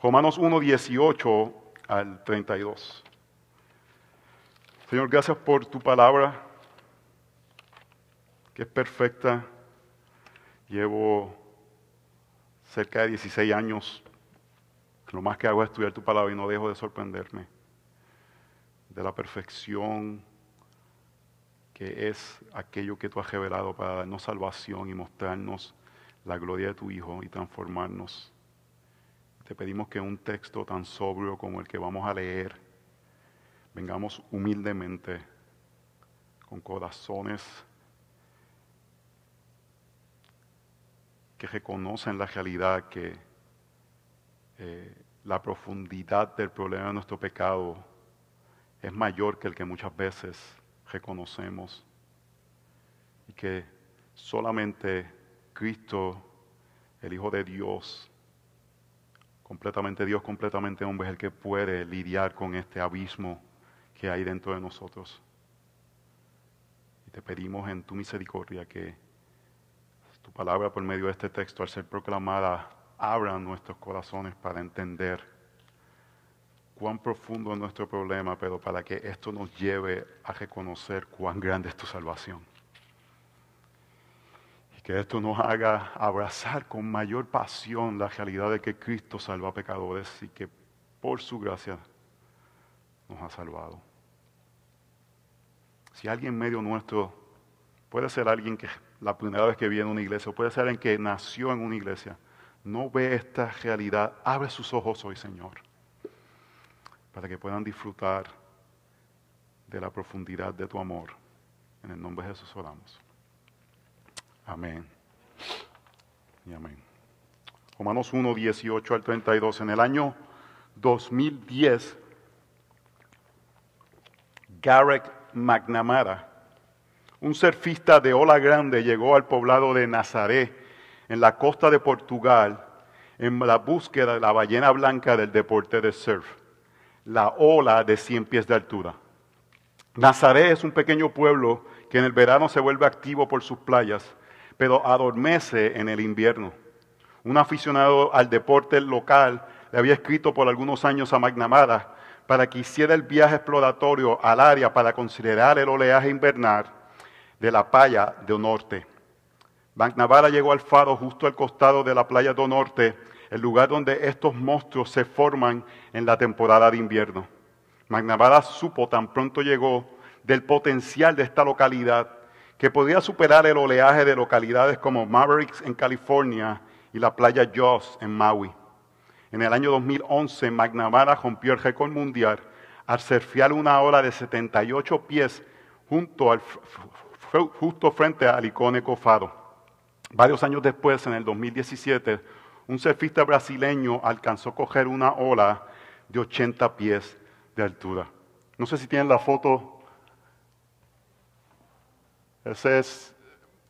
Romanos 1, 18 al 32. Señor, gracias por tu palabra, que es perfecta. Llevo cerca de 16 años. Lo más que hago es estudiar tu palabra y no dejo de sorprenderme de la perfección que es aquello que tú has revelado para darnos salvación y mostrarnos la gloria de tu Hijo y transformarnos. Te pedimos que un texto tan sobrio como el que vamos a leer, vengamos humildemente, con corazones que reconocen la realidad que eh, la profundidad del problema de nuestro pecado es mayor que el que muchas veces reconocemos y que solamente Cristo, el Hijo de Dios, completamente Dios, completamente hombre, es el que puede lidiar con este abismo que hay dentro de nosotros. Y te pedimos en tu misericordia que tu palabra por medio de este texto, al ser proclamada, abra nuestros corazones para entender cuán profundo es nuestro problema, pero para que esto nos lleve a reconocer cuán grande es tu salvación. Que esto nos haga abrazar con mayor pasión la realidad de que Cristo salva a pecadores y que por su gracia nos ha salvado. Si alguien medio nuestro puede ser alguien que la primera vez que viene a una iglesia, o puede ser alguien que nació en una iglesia, no ve esta realidad, abre sus ojos hoy, Señor, para que puedan disfrutar de la profundidad de tu amor. En el nombre de Jesús oramos. Amén. Y amén. Romanos 1, 18 al 32. En el año 2010, Garrett McNamara, un surfista de ola grande llegó al poblado de Nazaret, en la costa de Portugal, en la búsqueda de la ballena blanca del deporte de surf, la ola de 100 pies de altura. Nazaret es un pequeño pueblo que en el verano se vuelve activo por sus playas, pero adormece en el invierno. Un aficionado al deporte local le había escrito por algunos años a McNamara para que hiciera el viaje exploratorio al área para considerar el oleaje invernal de la playa de Norte. McNamara llegó al faro justo al costado de la playa de Norte, el lugar donde estos monstruos se forman en la temporada de invierno. McNamara supo tan pronto llegó del potencial de esta localidad que podía superar el oleaje de localidades como Mavericks en California y la playa Joss en Maui. En el año 2011, McNamara rompió el récord mundial al surfear una ola de 78 pies junto al justo frente al icónico faro. Varios años después, en el 2017, un surfista brasileño alcanzó coger una ola de 80 pies de altura. No sé si tienen la foto. Ese es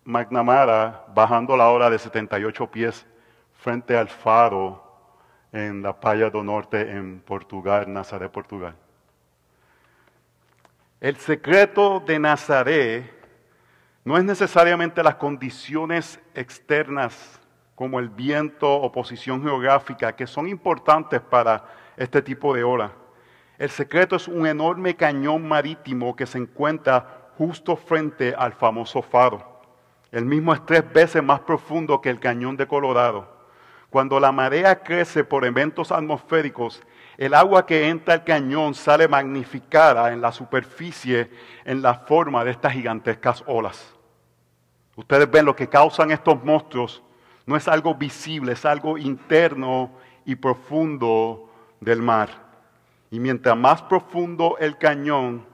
McNamara bajando la ola de 78 pies frente al faro en la playa do Norte en Portugal, Nazaret, Portugal. El secreto de Nazaret no es necesariamente las condiciones externas como el viento o posición geográfica que son importantes para este tipo de ola. El secreto es un enorme cañón marítimo que se encuentra justo frente al famoso faro. El mismo es tres veces más profundo que el cañón de Colorado. Cuando la marea crece por eventos atmosféricos, el agua que entra al cañón sale magnificada en la superficie en la forma de estas gigantescas olas. Ustedes ven lo que causan estos monstruos no es algo visible, es algo interno y profundo del mar. Y mientras más profundo el cañón,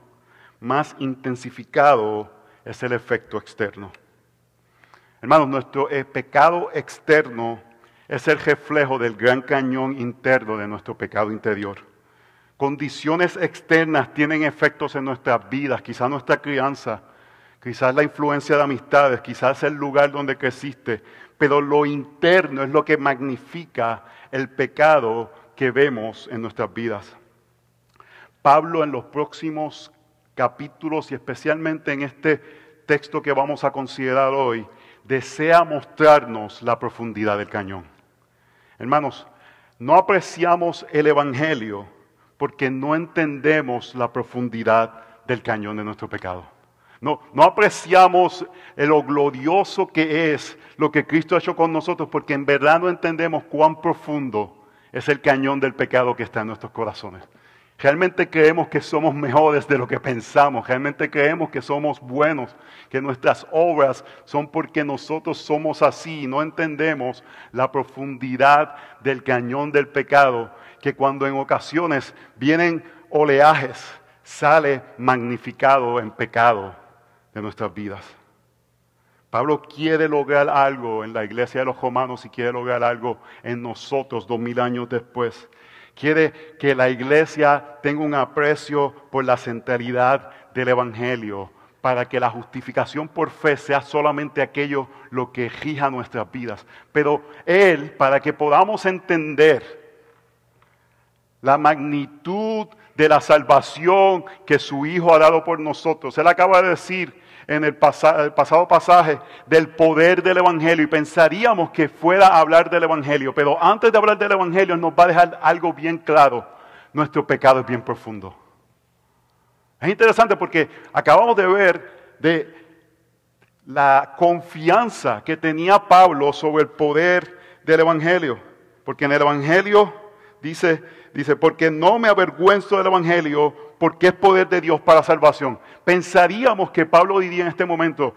más intensificado es el efecto externo. Hermanos, nuestro eh, pecado externo es el reflejo del gran cañón interno de nuestro pecado interior. Condiciones externas tienen efectos en nuestras vidas, quizás nuestra crianza, quizás la influencia de amistades, quizás el lugar donde creciste, pero lo interno es lo que magnifica el pecado que vemos en nuestras vidas. Pablo en los próximos capítulos y especialmente en este texto que vamos a considerar hoy, desea mostrarnos la profundidad del cañón. Hermanos, no apreciamos el Evangelio porque no entendemos la profundidad del cañón de nuestro pecado. No, no apreciamos lo glorioso que es lo que Cristo ha hecho con nosotros porque en verdad no entendemos cuán profundo es el cañón del pecado que está en nuestros corazones. Realmente creemos que somos mejores de lo que pensamos. Realmente creemos que somos buenos, que nuestras obras son porque nosotros somos así. No entendemos la profundidad del cañón del pecado, que cuando en ocasiones vienen oleajes, sale magnificado en pecado de nuestras vidas. Pablo quiere lograr algo en la iglesia de los romanos y quiere lograr algo en nosotros dos mil años después. Quiere que la iglesia tenga un aprecio por la centralidad del Evangelio, para que la justificación por fe sea solamente aquello lo que rija nuestras vidas. Pero Él, para que podamos entender la magnitud de la salvación que su Hijo ha dado por nosotros, Él acaba de decir, en el, pasado pasaje del poder del Evangelio y pensaríamos que fuera hablar del Evangelio, pero antes de hablar del Evangelio nos va a dejar algo bien claro, nuestro pecado es bien profundo. Es interesante porque acabamos de ver de la confianza que tenía Pablo sobre el poder del Evangelio, porque en el Evangelio dice, dice, porque no me avergüenzo del Evangelio, porque es poder de Dios para salvación. Pensaríamos que Pablo diría en este momento,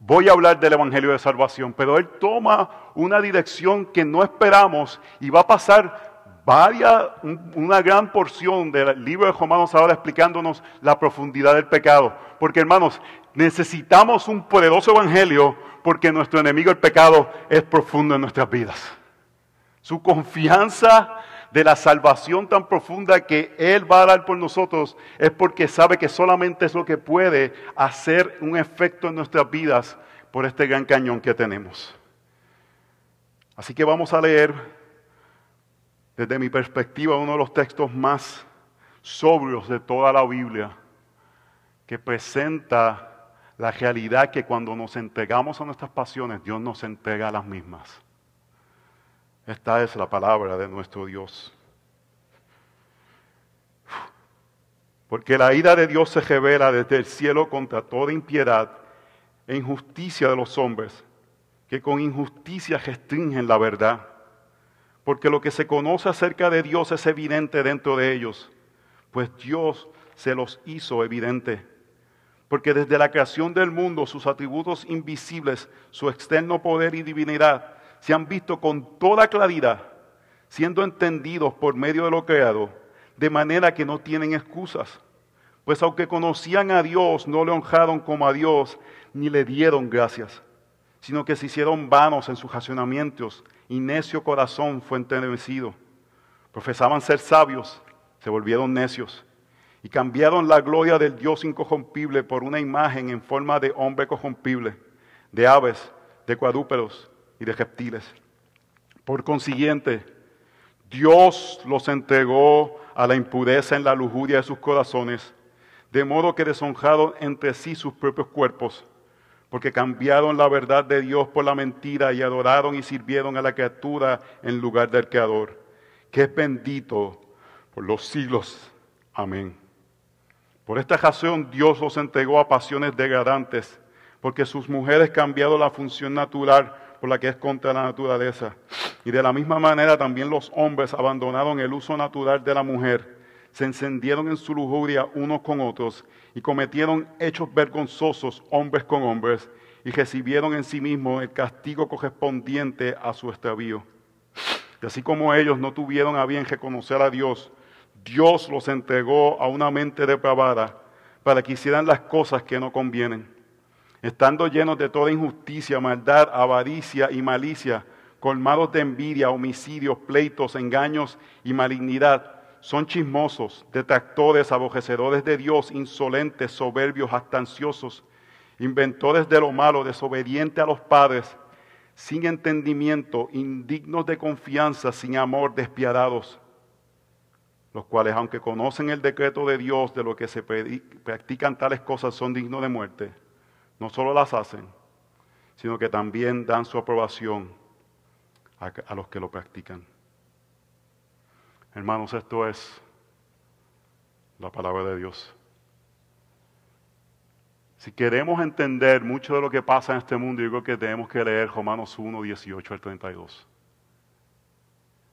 voy a hablar del Evangelio de Salvación, pero él toma una dirección que no esperamos y va a pasar varias, una gran porción del libro de Romanos ahora explicándonos la profundidad del pecado. Porque hermanos, necesitamos un poderoso Evangelio porque nuestro enemigo el pecado es profundo en nuestras vidas. Su confianza de la salvación tan profunda que Él va a dar por nosotros es porque sabe que solamente es lo que puede hacer un efecto en nuestras vidas por este gran cañón que tenemos. Así que vamos a leer, desde mi perspectiva, uno de los textos más sobrios de toda la Biblia, que presenta la realidad que cuando nos entregamos a nuestras pasiones, Dios nos entrega a las mismas. Esta es la palabra de nuestro Dios. Porque la ira de Dios se revela desde el cielo contra toda impiedad e injusticia de los hombres, que con injusticia restringen la verdad. Porque lo que se conoce acerca de Dios es evidente dentro de ellos, pues Dios se los hizo evidente. Porque desde la creación del mundo sus atributos invisibles, su externo poder y divinidad, se han visto con toda claridad, siendo entendidos por medio de lo creado, de manera que no tienen excusas. Pues aunque conocían a Dios, no le honraron como a Dios, ni le dieron gracias, sino que se hicieron vanos en sus racionamientos, y necio corazón fue enternecido. Profesaban ser sabios, se volvieron necios, y cambiaron la gloria del Dios incorrompible por una imagen en forma de hombre corrompible, de aves, de cuadrúpedos, y de reptiles. Por consiguiente, Dios los entregó a la impureza en la lujuria de sus corazones, de modo que deshonraron entre sí sus propios cuerpos, porque cambiaron la verdad de Dios por la mentira y adoraron y sirvieron a la criatura en lugar del Creador, que es bendito por los siglos. Amén. Por esta razón Dios los entregó a pasiones degradantes, porque sus mujeres cambiaron la función natural por la que es contra la naturaleza. Y de la misma manera también los hombres abandonaron el uso natural de la mujer, se encendieron en su lujuria unos con otros y cometieron hechos vergonzosos hombres con hombres y recibieron en sí mismos el castigo correspondiente a su extravío. Y así como ellos no tuvieron a bien reconocer a Dios, Dios los entregó a una mente depravada para que hicieran las cosas que no convienen estando llenos de toda injusticia, maldad, avaricia y malicia, colmados de envidia, homicidios, pleitos, engaños y malignidad. Son chismosos, detractores, abojecedores de Dios, insolentes, soberbios, astanciosos, inventores de lo malo, desobedientes a los padres, sin entendimiento, indignos de confianza, sin amor, despiadados, los cuales, aunque conocen el decreto de Dios de lo que se practican tales cosas, son dignos de muerte no solo las hacen, sino que también dan su aprobación a, los que lo practican. Hermanos, esto es la palabra de Dios. Si queremos entender mucho de lo que pasa en este mundo, yo creo que tenemos que leer Romanos 1, 18 al 32.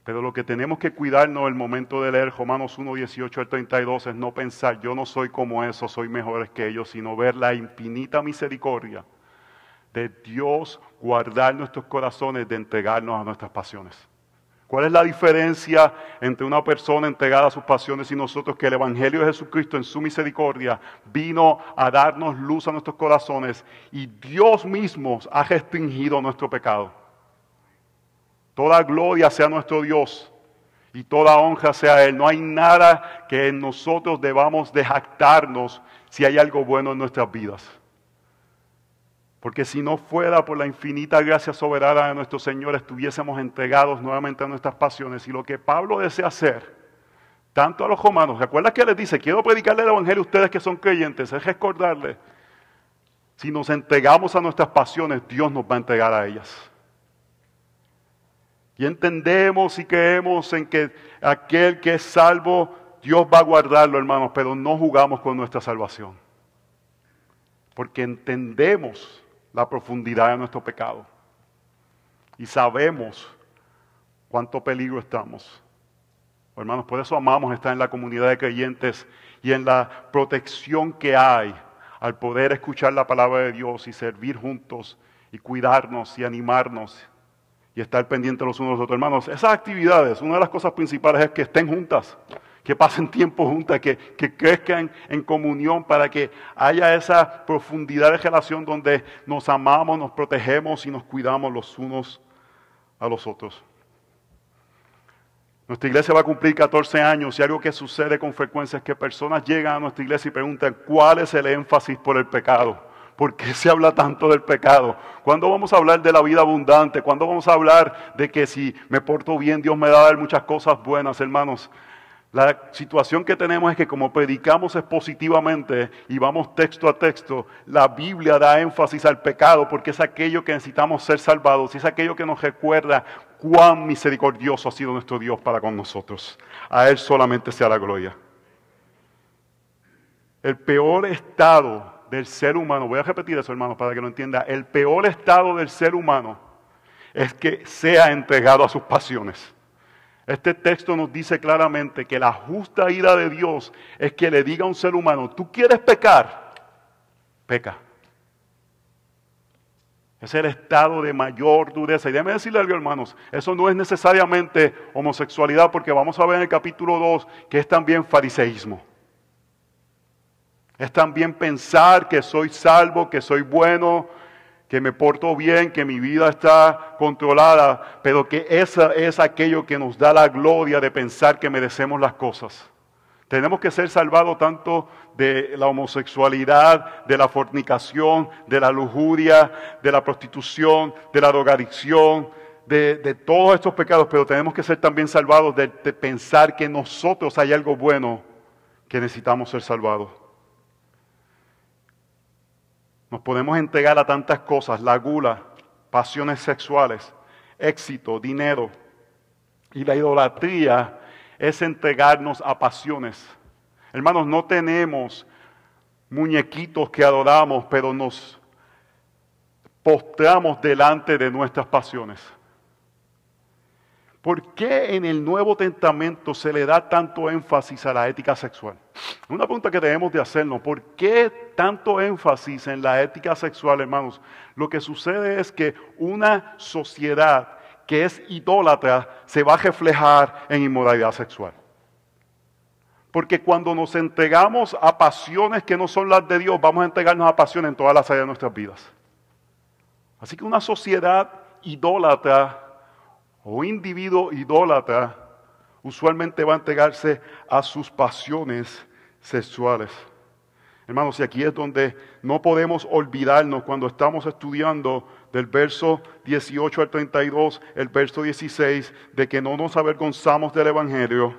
Pero lo que tenemos que cuidarnos el momento de leer Romanos 1, 18 al 32 es no pensar, yo no soy como eso, soy mejor que ellos, sino ver la infinita misericordia de Dios guardar nuestros corazones de entregarnos a nuestras pasiones. ¿Cuál es la diferencia entre una persona entregada a sus pasiones y nosotros que el Evangelio de Jesucristo en su misericordia vino a darnos luz a nuestros corazones y Dios mismo ha restringido nuestro pecado? Toda gloria sea nuestro Dios y toda honra sea Él. No hay nada que en nosotros debamos de jactarnos si hay algo bueno en nuestras vidas. Porque si no fuera por la infinita gracia soberana de nuestro Señor, estuviésemos entregados nuevamente a nuestras pasiones. Y lo que Pablo desea hacer, tanto a los romanos, ¿recuerda que les dice, quiero predicarle el Evangelio a ustedes que son creyentes? Es recordarles, si nos entregamos a nuestras pasiones, Dios nos va a entregar a ellas. Y entendemos y creemos en que aquel que es salvo, Dios va a guardarlo, hermanos, pero no jugamos con nuestra salvación. Porque entendemos la profundidad de nuestro pecado. Y sabemos cuánto peligro estamos. Hermanos, por eso amamos estar en la comunidad de creyentes y en la protección que hay al poder escuchar la palabra de Dios y servir juntos y cuidarnos y animarnos y estar pendientes los unos de los otros. Hermanos, esas actividades, una de las cosas principales es que estén juntas que pasen tiempo juntas, que, crezcan en comunión para que haya esa profundidad de relación donde nos amamos, nos protegemos y nos cuidamos los unos a los otros. Nuestra iglesia va a cumplir 14 años y algo que sucede con frecuencia es que personas llegan a nuestra iglesia y preguntan cuál es el énfasis por el pecado. ¿Por qué se habla tanto del pecado? ¿Cuándo vamos a hablar de la vida abundante? ¿Cuándo vamos a hablar de que si me porto bien Dios me va a dar muchas cosas buenas, hermanos? La situación que tenemos es que como predicamos expositivamente y vamos texto a texto, la Biblia da énfasis al pecado porque es aquello que necesitamos ser salvados y es aquello que nos recuerda cuán misericordioso ha sido nuestro Dios para con nosotros. A Él solamente sea la gloria. El peor estado del ser humano, voy a repetir eso hermanos para que lo entienda, el peor estado del ser humano es que sea entregado a sus pasiones. Este texto nos dice claramente que la justa ira de Dios es que le diga a un ser humano, tú quieres pecar, peca. Es el estado de mayor dureza. Y déjeme decirle algo, hermanos, eso no es necesariamente homosexualidad, porque vamos a ver en el capítulo 2 que es también fariseísmo. Es también pensar que soy salvo, que soy bueno, que me porto bien, que mi vida está controlada, pero que esa es aquello que nos da la gloria de pensar que merecemos las cosas. Tenemos que ser salvados tanto de la homosexualidad, de la fornicación, de la lujuria, de la prostitución, de la drogadicción, de, todos estos pecados, pero tenemos que ser también salvados de pensar que nosotros hay algo bueno que necesitamos ser salvados. Nos podemos entregar a tantas cosas, la gula, pasiones sexuales, éxito, dinero. Y la idolatría es entregarnos a pasiones. Hermanos, no tenemos muñequitos que adoramos, pero nos postramos delante de nuestras pasiones. ¿Por qué en el Nuevo Testamento se le da tanto énfasis a la ética sexual? Una pregunta que debemos de hacernos, ¿por qué tanto énfasis en la ética sexual, hermanos? Lo que sucede es que una sociedad que es idólatra se va a reflejar en inmoralidad sexual. Porque cuando nos entregamos a pasiones que no son las de Dios, vamos a entregarnos a pasiones en todas las áreas de nuestras vidas. Así que una sociedad idólatra o individuo idólatra usualmente va a entregarse a sus pasiones sexuales. Hermanos, y aquí es donde no podemos olvidarnos cuando estamos estudiando del verso 18 al 32, el verso 16, de que no nos avergonzamos del Evangelio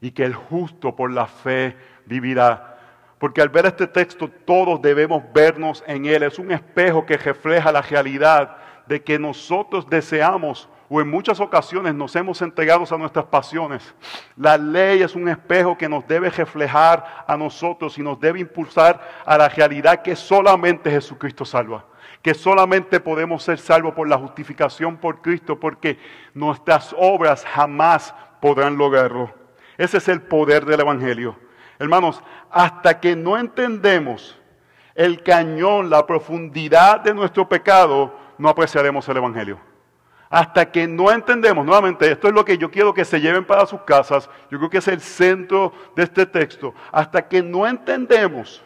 y que el justo por la fe vivirá. Porque al ver este texto todos debemos vernos en él. Es un espejo que refleja la realidad de que nosotros deseamos o en muchas ocasiones nos hemos entregado a nuestras pasiones. La ley es un espejo que nos debe reflejar a nosotros y nos debe impulsar a la realidad que solamente Jesucristo salva. Que solamente podemos ser salvos por la justificación por Cristo, porque nuestras obras jamás podrán lograrlo. Ese es el poder del Evangelio. Hermanos, hasta que no entendemos el cañón, la profundidad de nuestro pecado, no apreciaremos el Evangelio. Hasta que no entendemos, nuevamente, esto es lo que yo quiero que se lleven para sus casas, yo creo que es el centro de este texto, hasta que no entendemos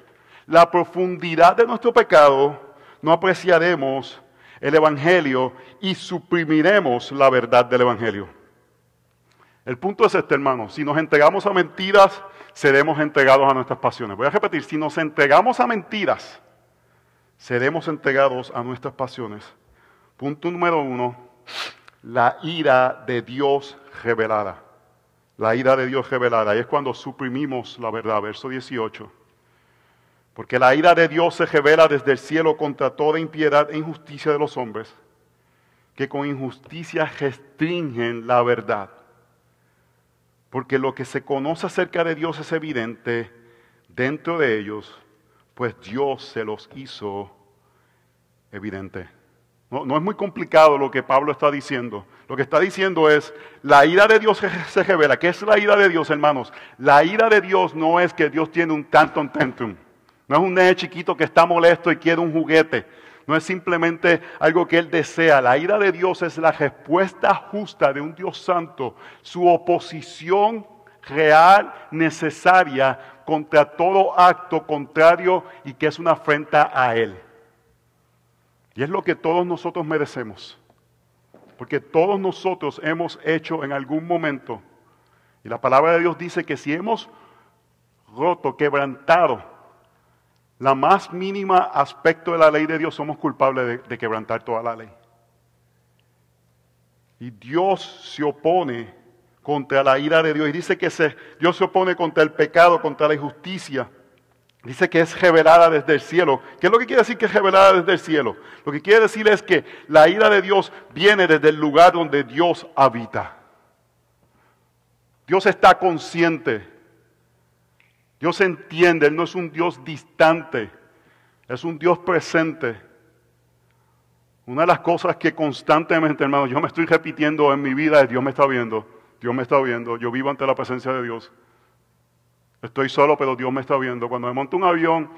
la profundidad de nuestro pecado, no apreciaremos el Evangelio y suprimiremos la verdad del Evangelio. El punto es este, hermano, si nos entregamos a mentiras, seremos entregados a nuestras pasiones. Voy a repetir, si nos entregamos a mentiras, seremos entregados a nuestras pasiones. Punto número uno, la ira de Dios revelada. La ira de Dios revelada. Y es cuando suprimimos la verdad. Verso 18. Porque la ira de Dios se revela desde el cielo contra toda impiedad e injusticia de los hombres, que con injusticia restringen la verdad. Porque lo que se conoce acerca de Dios es evidente dentro de ellos, pues Dios se los hizo evidente. No, es muy complicado lo que Pablo está diciendo. Lo que está diciendo es, la ira de Dios se revela. ¿Qué es la ira de Dios, hermanos? La ira de Dios no es que Dios tiene un tantum tentum. No es un nene chiquito que está molesto y quiere un juguete. No es simplemente algo que Él desea. La ira de Dios es la respuesta justa de un Dios santo, su oposición real, necesaria contra todo acto contrario y que es una afrenta a Él. Y es lo que todos nosotros merecemos. Porque todos nosotros hemos hecho en algún momento. Y la palabra de Dios dice que si hemos roto, quebrantado la más mínima aspecto de la ley de Dios, somos culpables de, quebrantar toda la ley. Y Dios se opone contra la ira de Dios. Y dice que Dios se opone contra el pecado, contra la injusticia. Dice que es revelada desde el cielo. ¿Qué es lo que quiere decir que es revelada desde el cielo? Lo que quiere decir es que la ira de Dios viene desde el lugar donde Dios habita. Dios está consciente. Dios entiende. Él no es un Dios distante. Es un Dios presente. Una de las cosas que constantemente, hermano, yo me estoy repitiendo en mi vida es Dios me está viendo. Dios me está viendo. Yo vivo ante la presencia de Dios. Estoy solo, pero Dios me está viendo. Cuando me monto un avión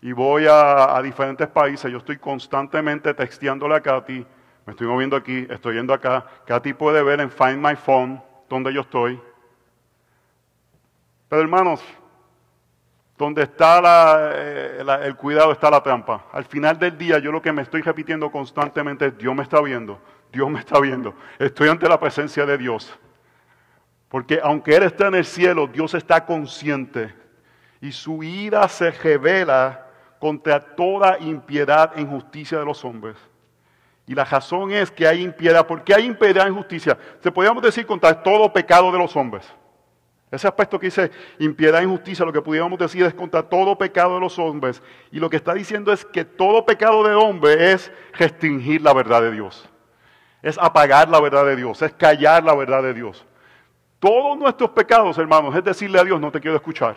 y voy a, diferentes países, yo estoy constantemente texteándole a Katy. Me estoy moviendo aquí, estoy yendo acá. Katy puede ver en Find My Phone donde yo estoy. Pero hermanos, donde está eh, el cuidado está la trampa. Al final del día yo lo que me estoy repitiendo constantemente es Dios me está viendo, Dios me está viendo. Estoy ante la presencia de Dios. Porque aunque Él está en el cielo, Dios está consciente. Y su ira se revela contra toda impiedad e injusticia de los hombres. Y la razón es que hay impiedad. ¿Por qué hay impiedad e injusticia? Se podríamos decir contra todo pecado de los hombres. Ese aspecto que dice impiedad e injusticia, lo que pudiéramos decir es contra todo pecado de los hombres. Y lo que está diciendo es que todo pecado de hombre es restringir la verdad de Dios. Es apagar la verdad de Dios, es callar la verdad de Dios. Todos nuestros pecados, hermanos, es decirle a Dios, no te quiero escuchar.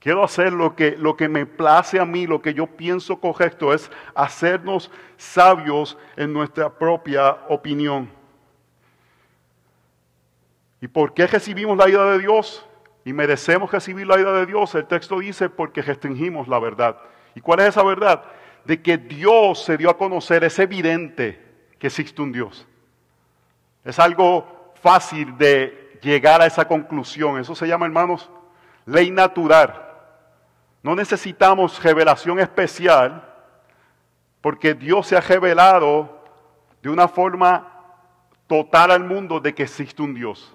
Quiero hacer lo que, lo que me place a mí, lo que yo pienso correcto, es hacernos sabios en nuestra propia opinión. ¿Y por qué recibimos la ira de Dios? Y merecemos recibir la ira de Dios. El texto dice porque restringimos la verdad. ¿Y cuál es esa verdad? De que Dios se dio a conocer, es evidente que existe un Dios. Es algo fácil de llegar a esa conclusión. Eso se llama, hermanos, ley natural. No necesitamos revelación especial porque Dios se ha revelado de una forma total al mundo de que existe un Dios.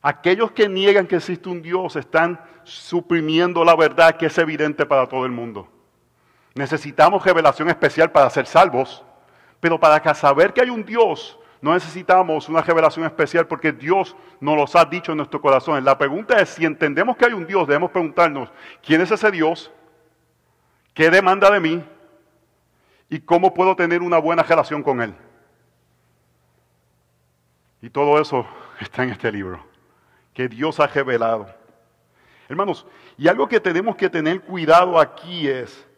Aquellos que niegan que existe un Dios están suprimiendo la verdad que es evidente para todo el mundo. Necesitamos revelación especial para ser salvos, pero para saber que hay un Dios no necesitamos una revelación especial porque Dios nos los ha dicho en nuestro corazón. La pregunta es, si entendemos que hay un Dios, debemos preguntarnos, ¿quién es ese Dios? ¿Qué demanda de mí? ¿Y cómo puedo tener una buena relación con Él? Y todo eso está en este libro, que Dios ha revelado. Hermanos, y algo que tenemos que tener cuidado aquí es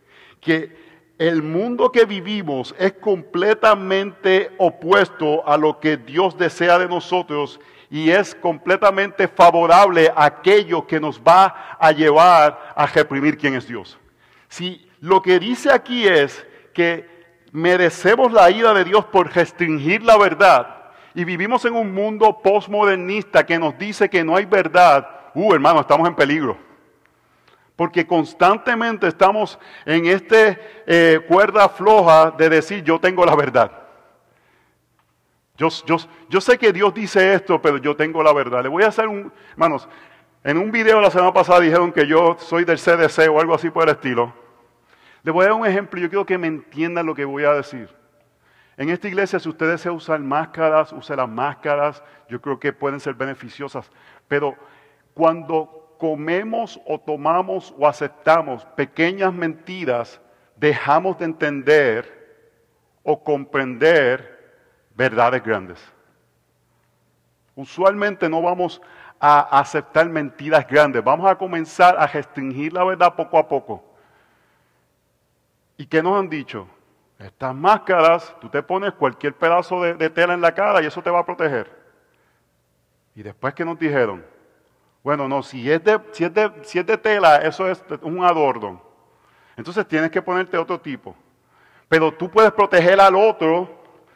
que el mundo que vivimos es completamente opuesto a lo que Dios desea de nosotros y es completamente favorable a aquello que nos va a llevar a reprimir quién es Dios. Si lo que dice aquí es que merecemos la ira de Dios por restringir la verdad y vivimos en un mundo postmodernista que nos dice que no hay verdad, uh hermano, estamos en peligro. Porque constantemente estamos en esta eh, cuerda floja de decir yo tengo la verdad. Yo, yo, sé que Dios dice esto, pero yo tengo la verdad. Le voy a hacer un, hermanos, en un video la semana pasada dijeron que yo soy del CDC o algo así por el estilo. Le voy a dar un ejemplo, yo quiero que me entiendan lo que voy a decir. En esta iglesia, si ustedes se usan máscaras, usen las máscaras, yo creo que pueden ser beneficiosas. Pero cuando comemos o tomamos o aceptamos pequeñas mentiras, dejamos de entender o comprender verdades grandes. Usualmente no vamos a aceptar mentiras grandes, vamos a comenzar a restringir la verdad poco a poco. ¿Y qué nos han dicho? Estas máscaras, tú te pones cualquier pedazo de, tela en la cara y eso te va a proteger. Y después que nos dijeron, bueno, no, si es de, si es de, si es de tela, eso es un adorno. Entonces tienes que ponerte otro tipo. Pero tú puedes proteger al otro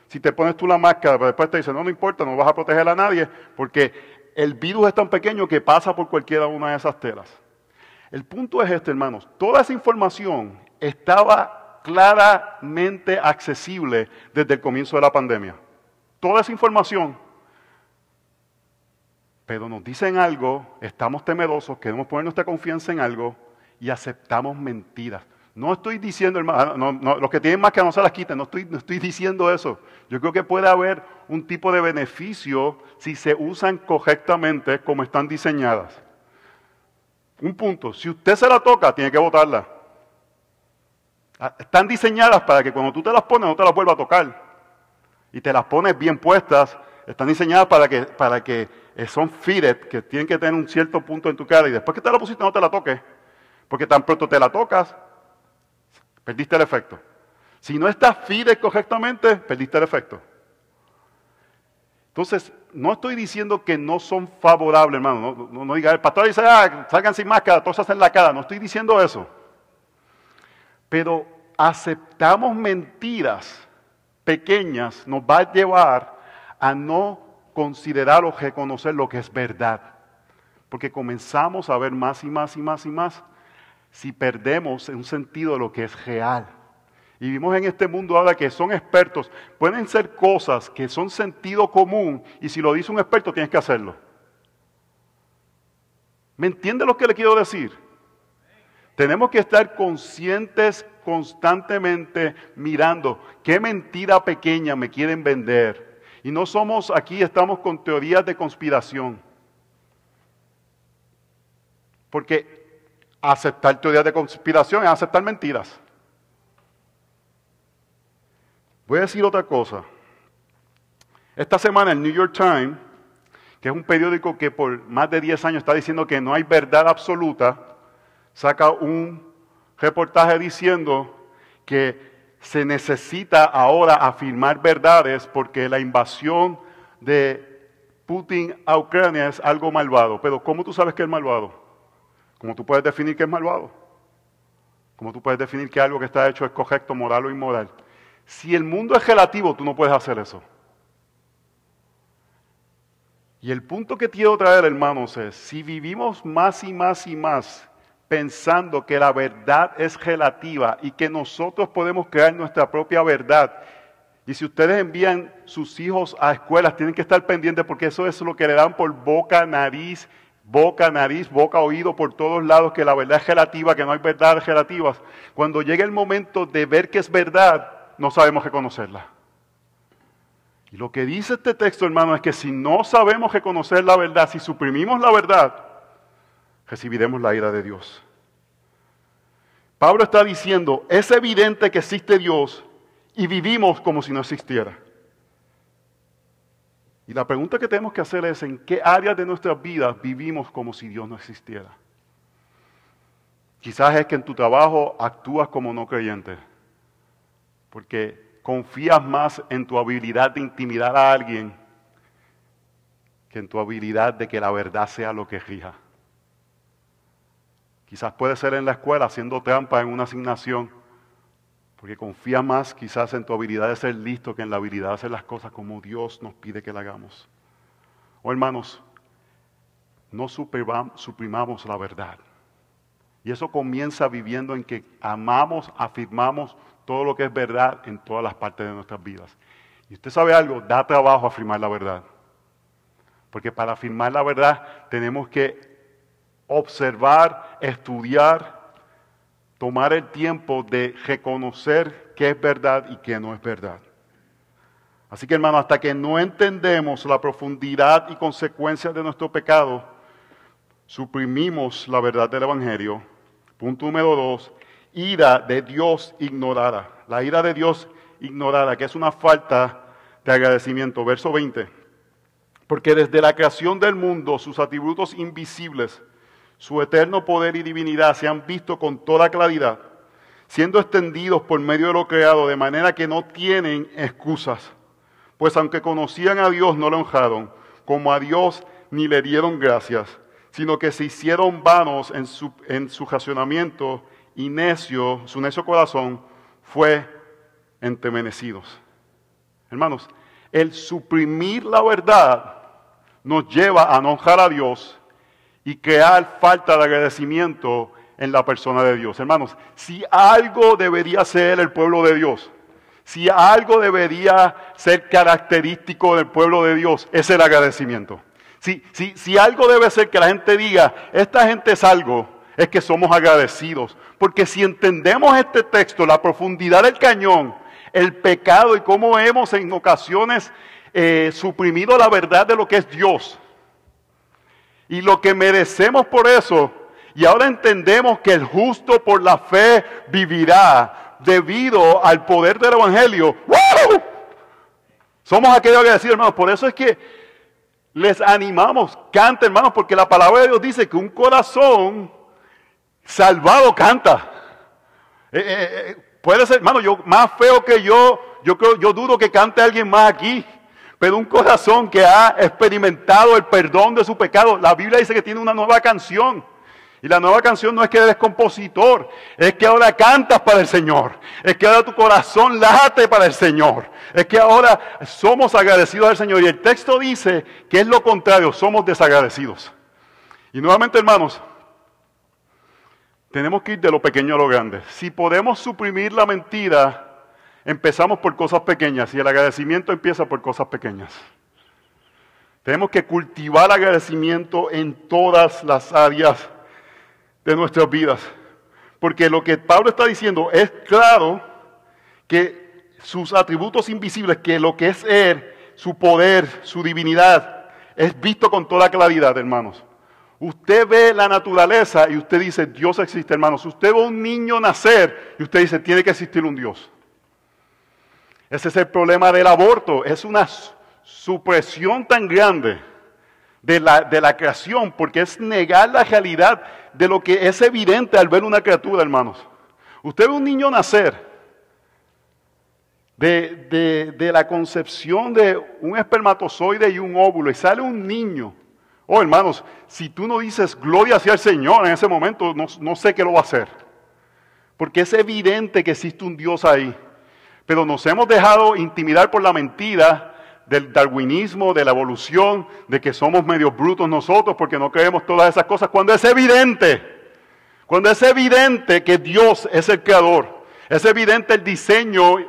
si te pones tú la máscara, pero después te dicen, no, no importa, no vas a proteger a nadie, porque el virus es tan pequeño que pasa por cualquiera una de esas telas. El punto es este, hermanos, toda esa información estaba claramente accesible desde el comienzo de la pandemia. Toda esa información. Pero nos dicen algo, estamos temerosos, queremos poner nuestra confianza en algo y aceptamos mentiras. No estoy diciendo, hermano, los que tienen más que no se las quiten, no estoy, no estoy diciendo eso. Yo creo que puede haber un tipo de beneficio si se usan correctamente como están diseñadas. Un punto, si usted se la toca, tiene que botarla. Ah, están diseñadas para que cuando tú te las pones no te las vuelva a tocar. Y te las pones bien puestas, están diseñadas para que, para que son fitted, que tienen que tener un cierto punto en tu cara y después que te la pusiste no te la toques. Porque tan pronto te la tocas, Perdiste el efecto. Si no estás fide correctamente, perdiste el efecto. Entonces, no estoy diciendo que no son favorables, hermano. No, diga, el pastor dice, ah, salgan sin máscara, todos hacen la cara. No estoy diciendo eso. Pero aceptamos mentiras pequeñas nos va a llevar a no considerar o reconocer lo que es verdad. Porque comenzamos a ver más y más y más y más si perdemos un sentido lo que es real. Y vivimos en este mundo ahora que son expertos. Pueden ser cosas que son sentido común y si lo dice un experto tienes que hacerlo. ¿Me entiende lo que le quiero decir? Tenemos que estar conscientes constantemente mirando qué mentira pequeña me quieren vender. Y no somos aquí, estamos con teorías de conspiración. Porque Aceptar teorías de conspiración es aceptar mentiras. Voy a decir otra cosa. Esta semana el New York Times, que es un periódico que por más de 10 años está diciendo que no hay verdad absoluta, saca un reportaje diciendo que se necesita ahora afirmar verdades porque la invasión de Putin a Ucrania es algo malvado. Pero ¿cómo tú sabes que es malvado? Como tú puedes definir que es malvado. Como tú puedes definir que algo que está hecho es correcto, moral o inmoral. Si el mundo es relativo, tú no puedes hacer eso. Y el punto que quiero traer, hermanos, es, si vivimos más y más y más pensando que la verdad es relativa y que nosotros podemos crear nuestra propia verdad, y si ustedes envían sus hijos a escuelas, tienen que estar pendientes porque eso es lo que le dan por boca, nariz boca, nariz, boca, oído, por todos lados, que la verdad es relativa, que no hay verdades relativas. Cuando llega el momento de ver que es verdad, no sabemos reconocerla. Y lo que dice este texto, hermano, es que si no sabemos reconocer la verdad, si suprimimos la verdad, recibiremos la ira de Dios. Pablo está diciendo, es evidente que existe Dios y vivimos como si no existiera. Y la pregunta que tenemos que hacer es en qué áreas de nuestras vidas vivimos como si Dios no existiera. Quizás es que en tu trabajo actúas como no creyente, porque confías más en tu habilidad de intimidar a alguien que en tu habilidad de que la verdad sea lo que rija. Quizás puede ser en la escuela haciendo trampa en una asignación, porque confías más quizás en tu habilidad de ser listo que en la habilidad de hacer las cosas como Dios nos pide que la hagamos. O hermanos, no suprimamos la verdad. Y eso comienza viviendo en que amamos, afirmamos todo lo que es verdad en todas las partes de nuestras vidas. Y usted sabe algo, da trabajo afirmar la verdad. Porque para afirmar la verdad tenemos que observar, estudiar, tomar el tiempo de reconocer qué es verdad y qué no es verdad. Así que hermano, hasta que no entendemos la profundidad y consecuencias de nuestro pecado, suprimimos la verdad del Evangelio. Punto número dos, ira de Dios ignorada. La ira de Dios ignorada, que es una falta de agradecimiento. Verso 20. Porque desde la creación del mundo sus atributos invisibles, su eterno poder y divinidad se han visto con toda claridad, siendo extendidos por medio de lo creado, de manera que no tienen excusas. Pues aunque conocían a Dios, no lo honraron, como a Dios ni le dieron gracias sino que se hicieron vanos en su, en su racionamiento y necio, su necio corazón fue entemenecidos. Hermanos, el suprimir la verdad nos lleva a enojar a Dios y crear falta de agradecimiento en la persona de Dios. Hermanos, si algo debería ser el pueblo de Dios, si algo debería ser característico del pueblo de Dios, es el agradecimiento. Si, si algo debe ser que la gente diga, esta gente es algo, es que somos agradecidos. Porque si entendemos este texto, la profundidad del cañón, el pecado y cómo hemos en ocasiones eh, suprimido la verdad de lo que es Dios. Y lo que merecemos por eso, y ahora entendemos que el justo por la fe vivirá debido al poder del Evangelio. Somos aquellos que decir, hermanos, por eso es que les animamos, canta hermanos, porque la palabra de Dios dice que un corazón salvado canta. Eh, eh, eh, puede ser, hermano, yo más feo que yo, yo creo, yo dudo que cante alguien más aquí. Pero un corazón que ha experimentado el perdón de su pecado, la Biblia dice que tiene una nueva canción. Y la nueva canción no es que eres compositor, es que ahora cantas para el Señor, es que ahora tu corazón late para el Señor, es que ahora somos agradecidos al Señor. Y el texto dice que es lo contrario, somos desagradecidos. Y nuevamente, hermanos, tenemos que ir de lo pequeño a lo grande. Si podemos suprimir la mentira, empezamos por cosas pequeñas y el agradecimiento empieza por cosas pequeñas. Tenemos que cultivar agradecimiento en todas las áreas de nuestras vidas. Porque lo que Pablo está diciendo es claro que sus atributos invisibles, que lo que es Él, su poder, su divinidad, es visto con toda claridad, hermanos. Usted ve la naturaleza y usted dice, Dios existe, hermanos. Usted ve un niño nacer y usted dice, tiene que existir un Dios. Ese es el problema del aborto. Es una supresión tan grande de la, de la creación porque es negar la realidad de lo que es evidente al ver una criatura, hermanos. Usted ve un niño nacer de, de, la concepción de un espermatozoide y un óvulo y sale un niño. Oh, hermanos, si tú no dices gloria hacia el Señor en ese momento, no, no sé qué lo va a hacer. Porque es evidente que existe un Dios ahí. Pero nos hemos dejado intimidar por la mentira del darwinismo, de la evolución, de que somos medios brutos nosotros porque no creemos todas esas cosas, cuando es evidente, cuando es evidente que Dios es el creador, es evidente el diseño eh,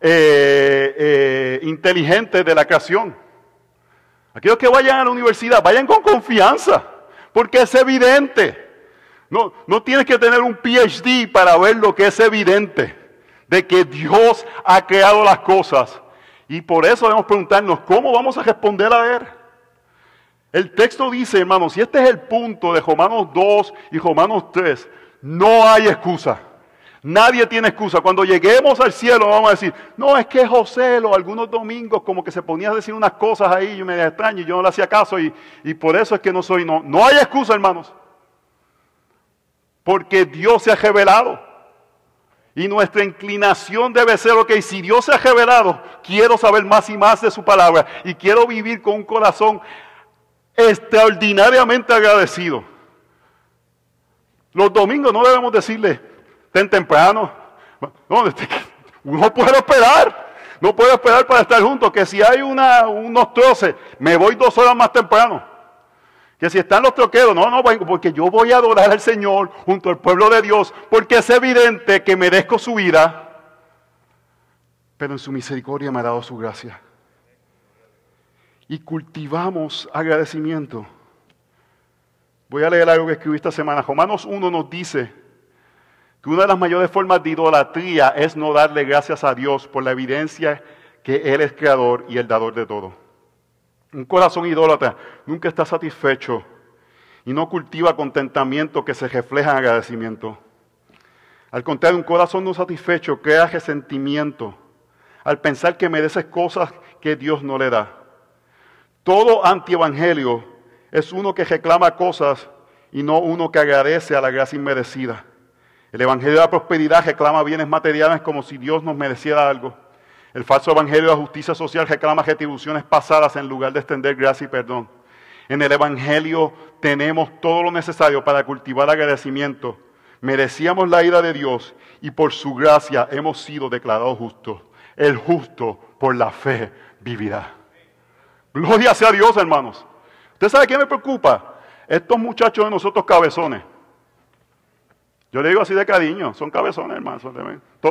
eh, inteligente de la creación. Aquellos que vayan a la universidad, vayan con confianza, porque es evidente. No, no tienes que tener un PhD para ver lo que es evidente, de que Dios ha creado las cosas y por eso debemos preguntarnos, ¿cómo vamos a responder a Él? El texto dice, hermanos, y este es el punto de Romanos 2 y Romanos 3, no hay excusa. Nadie tiene excusa. Cuando lleguemos al cielo vamos a decir, no, es que José los algunos domingos como que se ponía a decir unas cosas ahí y me extraño y yo no le hacía caso y, y por eso es que no soy, no. No hay excusa, hermanos. Porque Dios se ha revelado. Y nuestra inclinación debe ser, ok, si Dios se ha revelado, quiero saber más y más de su palabra y quiero vivir con un corazón extraordinariamente agradecido. Los domingos no debemos decirle, ten temprano. No, uno puede esperar. No puedo esperar para estar juntos. Que si hay una, unos troces, me voy dos horas más temprano. Que si están los troqueros, no, no, porque yo voy a adorar al Señor junto al pueblo de Dios, porque es evidente que merezco su vida, pero en su misericordia me ha dado su gracia. Y cultivamos agradecimiento. Voy a leer algo que escribí esta semana. Romanos 1 nos dice que una de las mayores formas de idolatría es no darle gracias a Dios por la evidencia que Él es creador y el dador de todo. Un corazón idólatra nunca está satisfecho y no cultiva contentamiento que se refleja en agradecimiento. Al contrario, un corazón no satisfecho crea resentimiento al pensar que mereces cosas que Dios no le da. Todo antievangelio es uno que reclama cosas y no uno que agradece a la gracia inmerecida. El Evangelio de la Prosperidad reclama bienes materiales como si Dios nos mereciera algo. El falso Evangelio de la Justicia Social reclama retribuciones pasadas en lugar de extender gracia y perdón. En el Evangelio tenemos todo lo necesario para cultivar agradecimiento. Merecíamos la ira de Dios y por su gracia hemos sido declarados justos. El justo por la fe vivirá. Gloria sea a Dios, hermanos. ¿Usted sabe qué me preocupa? Estos muchachos de nosotros cabezones. Yo le digo así de cariño, son cabezones, hermanos.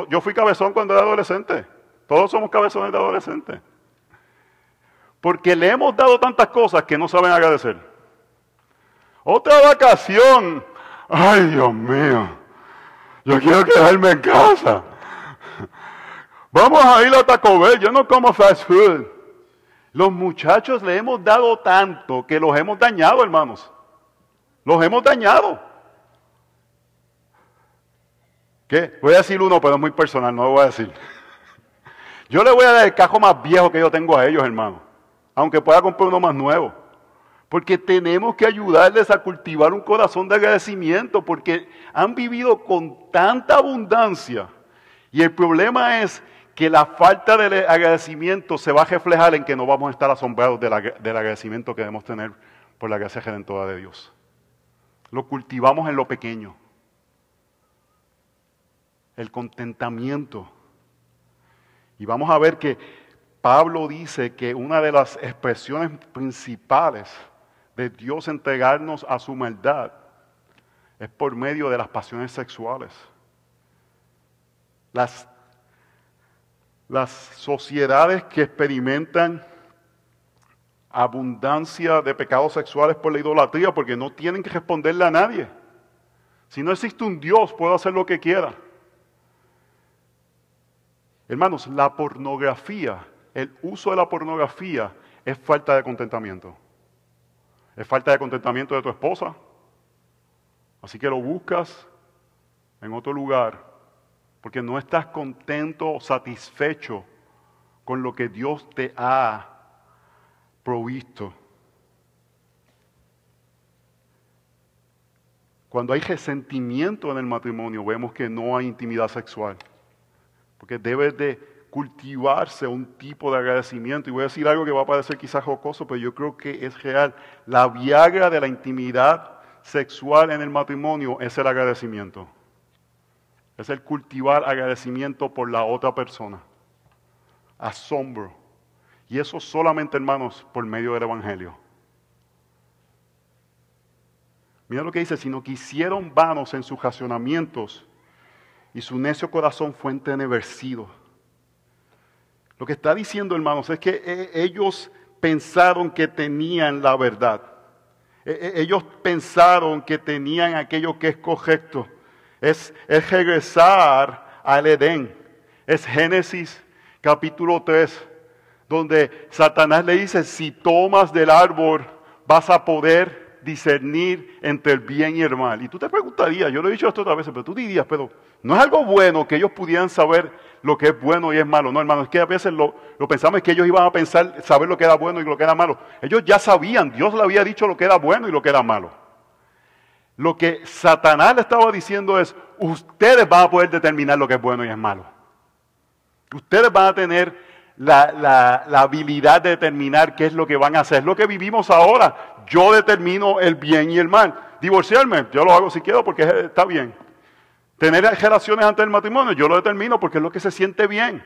Yo fui cabezón cuando era adolescente. Todos somos cabezones de adolescentes. Porque le hemos dado tantas cosas que no saben agradecer. Otra vacación. Ay, Dios mío. Yo quiero quedarme en casa. Vamos a ir a Taco Bell. Yo no como fast food. Los muchachos le hemos dado tanto que los hemos dañado, hermanos. Los hemos dañado. ¿Qué? Voy a decir uno, pero es muy personal, no lo voy a decir. Yo le voy a dar el cajo más viejo que yo tengo a ellos, hermano. Aunque pueda comprar uno más nuevo. Porque tenemos que ayudarles a cultivar un corazón de agradecimiento, porque han vivido con tanta abundancia. Y el problema es que la falta de agradecimiento se va a reflejar en que no vamos a estar asombrados del agradecimiento que debemos tener por la gracia redentora de Dios. Lo cultivamos en lo pequeño el contentamiento. Y vamos a ver que Pablo dice que una de las expresiones principales de Dios entregarnos a su maldad es por medio de las pasiones sexuales. Las, las sociedades que experimentan abundancia de pecados sexuales por la idolatría, porque no tienen que responderle a nadie. Si no existe un Dios, puedo hacer lo que quiera. Hermanos, la pornografía, el uso de la pornografía es falta de contentamiento. Es falta de contentamiento de tu esposa. Así que lo buscas en otro lugar porque no estás contento o satisfecho con lo que Dios te ha provisto. Cuando hay resentimiento en el matrimonio, vemos que no hay intimidad sexual porque debe de cultivarse un tipo de agradecimiento. Y voy a decir algo que va a parecer quizás jocoso, pero yo creo que es real. La viagra de la intimidad sexual en el matrimonio es el agradecimiento. Es el cultivar agradecimiento por la otra persona. Asombro. Y eso solamente, hermanos, por medio del Evangelio. Mira lo que dice, sino que hicieron vanos en sus racionamientos y su necio corazón fue entenebrecido. Lo que está diciendo, hermanos, es que eh, ellos pensaron que tenían la verdad. E, e, ellos pensaron que tenían aquello que es correcto. Es, es regresar al Edén. Es Génesis capítulo 3, donde Satanás le dice, si tomas del árbol vas a poder discernir entre el bien y el mal. Y tú te preguntarías, yo lo he dicho esto otra vez, pero tú dirías, pero no es algo bueno que ellos pudieran saber lo que es bueno y es malo. No, hermano, es que a veces lo, lo pensamos es que ellos iban a pensar, saber lo que era bueno y lo que era malo. Ellos ya sabían, Dios le había dicho lo que era bueno y lo que era malo. Lo que Satanás le estaba diciendo es, ustedes van a poder determinar lo que es bueno y es malo. Ustedes van a tener la, habilidad de determinar qué es lo que van a hacer. Es lo que vivimos ahora. Yo determino el bien y el mal. Divorciarme, yo lo hago si quiero porque está bien. Tener relaciones antes del matrimonio, yo lo determino porque es lo que se siente bien.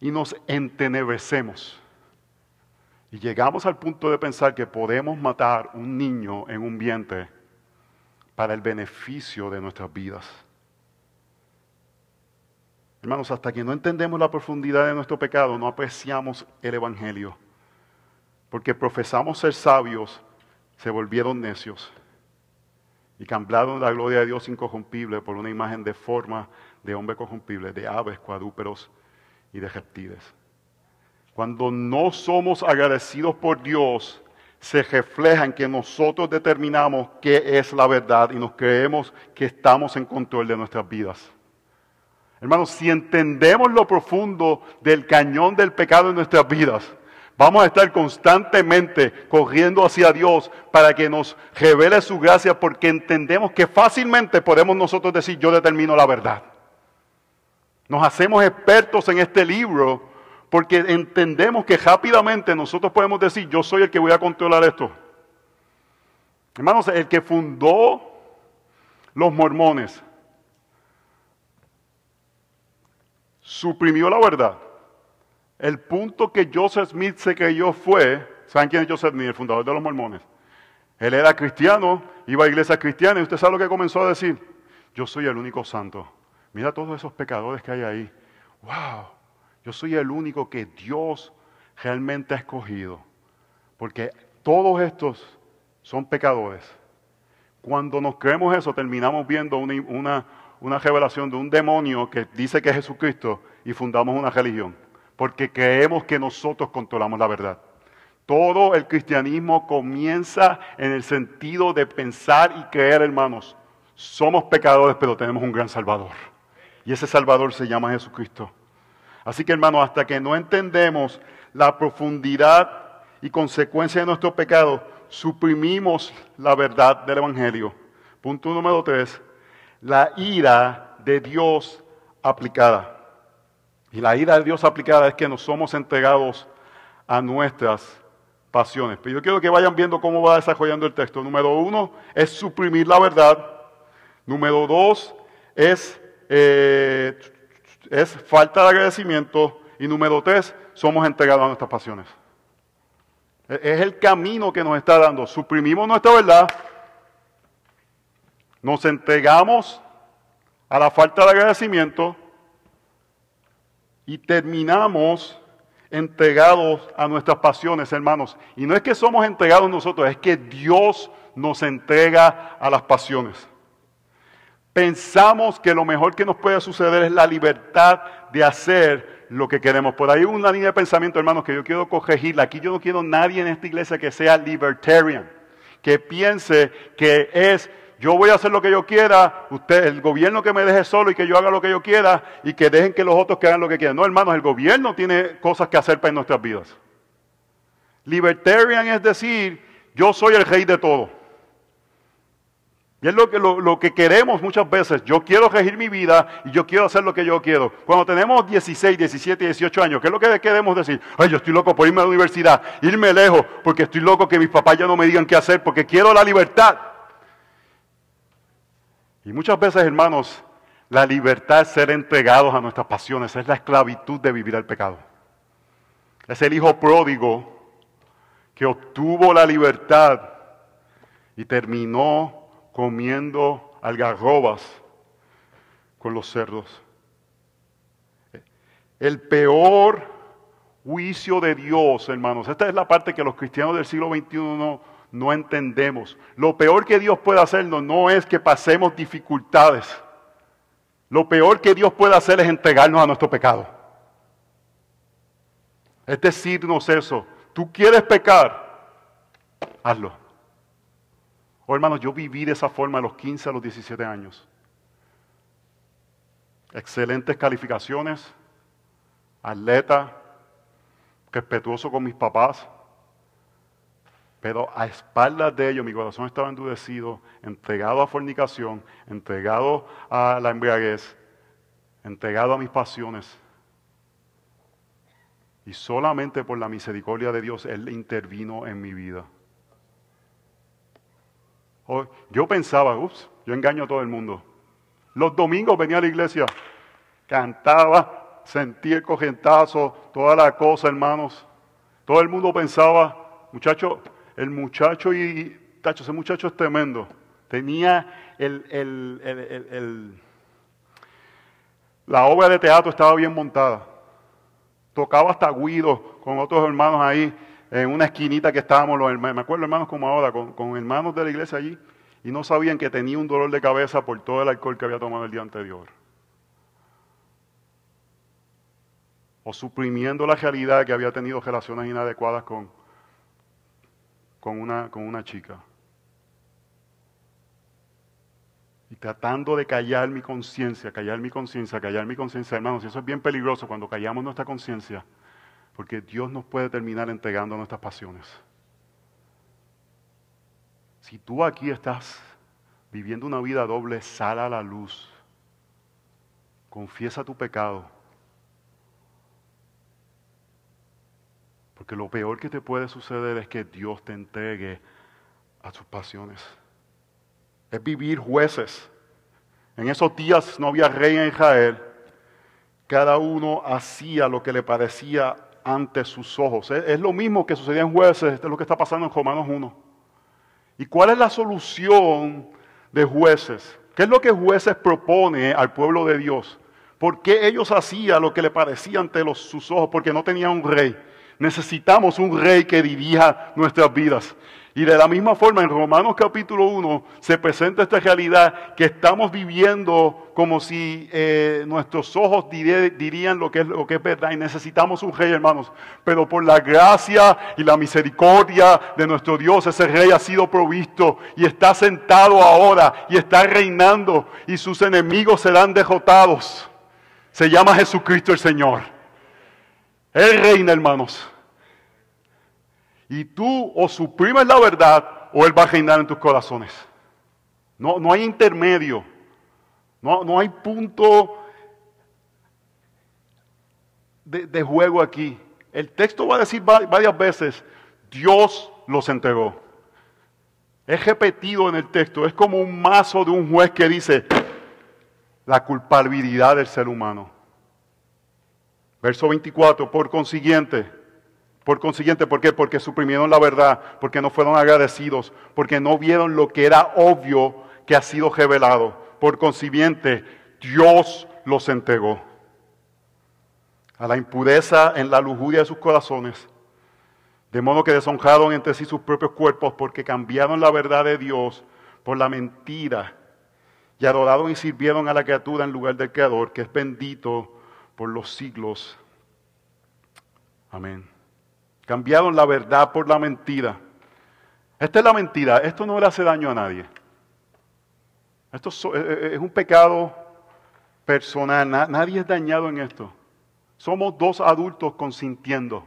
Y nos entenebrecemos. Y llegamos al punto de pensar que podemos matar un niño en un vientre para el beneficio de nuestras vidas. Hermanos, hasta que no entendemos la profundidad de nuestro pecado, no apreciamos el Evangelio. Porque profesamos ser sabios, se volvieron necios y cambiaron la gloria de Dios incorrompible por una imagen de forma de hombre corrompible, de aves, cuadrúperos y de reptiles. Cuando no somos agradecidos por Dios, se refleja en que nosotros determinamos qué es la verdad y nos creemos que estamos en control de nuestras vidas. Hermanos, si entendemos lo profundo del cañón del pecado en nuestras vidas, vamos a estar constantemente corriendo hacia Dios para que nos revele su gracia porque entendemos que fácilmente podemos nosotros decir yo determino la verdad. Nos hacemos expertos en este libro porque entendemos que rápidamente nosotros podemos decir yo soy el que voy a controlar esto. Hermanos, el que fundó los mormones, suprimió la verdad. El punto que Joseph Smith se creyó fue, ¿saben quién es Joseph Smith, el fundador de los mormones? Él era cristiano, iba a iglesias cristianas y usted sabe lo que comenzó a decir. Yo soy el único santo. Mira todos esos pecadores que hay ahí. ¡Wow! Yo soy el único que Dios realmente ha escogido. Porque todos estos son pecadores. Cuando nos creemos eso, terminamos viendo una, una, una revelación de un demonio que dice que es Jesucristo y fundamos una religión, porque creemos que nosotros controlamos la verdad. Todo el cristianismo comienza en el sentido de pensar y creer, hermanos. Somos pecadores, pero tenemos un gran Salvador. Y ese Salvador se llama Jesucristo. Así que, hermanos, hasta que no entendemos la profundidad y consecuencia de nuestro pecado, suprimimos la verdad del Evangelio. Punto número tres, la ira de Dios aplicada. Y la ira de Dios aplicada es que nos somos entregados a nuestras pasiones. Pero yo quiero que vayan viendo cómo va desarrollando el texto. Número uno es suprimir la verdad. Número dos es, eh, es falta de agradecimiento. Y número tres, somos entregados a nuestras pasiones. E-, es el camino que nos está dando. Suprimimos nuestra verdad nos entregamos a la falta de agradecimiento y terminamos entregados a nuestras pasiones, hermanos. Y no es que somos entregados nosotros, es que Dios nos entrega a las pasiones. Pensamos que lo mejor que nos puede suceder es la libertad de hacer lo que queremos. Por ahí una línea de pensamiento, hermanos, que yo quiero corregirla. Aquí yo no quiero nadie en esta iglesia que sea libertarian, que piense que es yo voy a hacer lo que yo quiera, usted, el gobierno que me deje solo y que yo haga lo que yo quiera y que dejen que los otros que hagan lo que quieran. No, hermanos, el gobierno tiene cosas que hacer para nuestras vidas. Libertarian es decir, yo soy el rey de todo. Y es lo que, lo, que queremos muchas veces. Yo quiero regir mi vida y yo quiero hacer lo que yo quiero. Cuando tenemos 16, 17, 18 años, ¿qué es lo que queremos decir? Ay, yo estoy loco por irme a la universidad, irme lejos, porque estoy loco que mis papás ya no me digan qué hacer, porque quiero la libertad. Y muchas veces, hermanos, la libertad es ser entregados a nuestras pasiones, es la esclavitud de vivir el pecado. Es el hijo pródigo que obtuvo la libertad y terminó comiendo algarrobas con los cerdos. El peor juicio de Dios, hermanos, esta es la parte que los cristianos del siglo XXI no, no entendemos. Lo peor que Dios puede hacernos no es que pasemos dificultades. Lo peor que Dios puede hacer es entregarnos a nuestro pecado. Es decirnos eso. ¿Tú quieres pecar? Hazlo. Oh, hermanos, yo viví de esa forma a los 15, a los 17 años. Excelentes calificaciones, atleta, respetuoso con mis papás, pero a espaldas de ellos mi corazón estaba endurecido, entregado a fornicación, entregado a la embriaguez, entregado a mis pasiones. Y solamente por la misericordia de Dios Él intervino en mi vida. Yo pensaba, ups, yo engaño a todo el mundo. Los domingos venía a la iglesia, cantaba, sentía el cogentazo, toda la cosa, hermanos. Todo el mundo pensaba, muchacho, el muchacho y, tacho, ese muchacho es tremendo. Tenía el, el, la obra de teatro estaba bien montada. Tocaba hasta Guido con otros hermanos ahí en una esquinita que estábamos, los hermanos, me acuerdo hermanos como ahora, con, con, hermanos de la iglesia allí, y no sabían que tenía un dolor de cabeza por todo el alcohol que había tomado el día anterior. O suprimiendo la realidad que había tenido relaciones inadecuadas con, con una, con una chica. Y tratando de callar mi conciencia, callar mi conciencia, callar mi conciencia, hermanos, y eso es bien peligroso cuando callamos nuestra conciencia, porque Dios nos puede terminar entregando nuestras pasiones. Si tú aquí estás viviendo una vida doble, sal a la luz, confiesa tu pecado Porque lo peor que te puede suceder es que Dios te entregue a sus pasiones. Es vivir jueces. En esos días no había rey en Israel. Cada uno hacía lo que le parecía ante sus ojos. Es, lo mismo que sucedía en jueces, esto es lo que está pasando en Romanos 1. ¿Y cuál es la solución de jueces? ¿Qué es lo que jueces propone al pueblo de Dios? ¿Por qué ellos hacían lo que le parecía ante sus ojos? Porque no tenían un rey. Necesitamos un rey que dirija nuestras vidas. Y de la misma forma, en Romanos capítulo 1 se presenta esta realidad que estamos viviendo como si eh, nuestros ojos dirían lo que, es, lo que es verdad. Y necesitamos un rey, hermanos. Pero por la gracia y la misericordia de nuestro Dios, ese rey ha sido provisto y está sentado ahora y está reinando y sus enemigos serán derrotados. Se llama Jesucristo el Señor. Él reina, hermanos. Y tú o suprimes la verdad o Él va a reinar en tus corazones. No, no hay intermedio. No, no hay punto de, de juego aquí. El texto va a decir varias veces, Dios los entregó. Es repetido en el texto, es como un mazo de un juez que dice la culpabilidad del ser humano. Verso 24, por consiguiente, por consiguiente, ¿por qué? Porque suprimieron la verdad, porque no fueron agradecidos, porque no vieron lo que era obvio que ha sido revelado. Por consiguiente, Dios los entregó a la impureza en la lujuria de sus corazones, de modo que deshonraron entre sí sus propios cuerpos porque cambiaron la verdad de Dios por la mentira y adoraron y sirvieron a la criatura en lugar del Creador, que es bendito por los siglos. Amén. Cambiaron la verdad por la mentira. Esta es la mentira. Esto no le hace daño a nadie. Esto eh, eh, es un pecado personal. Nadie es dañado en esto. Somos dos adultos consintiendo.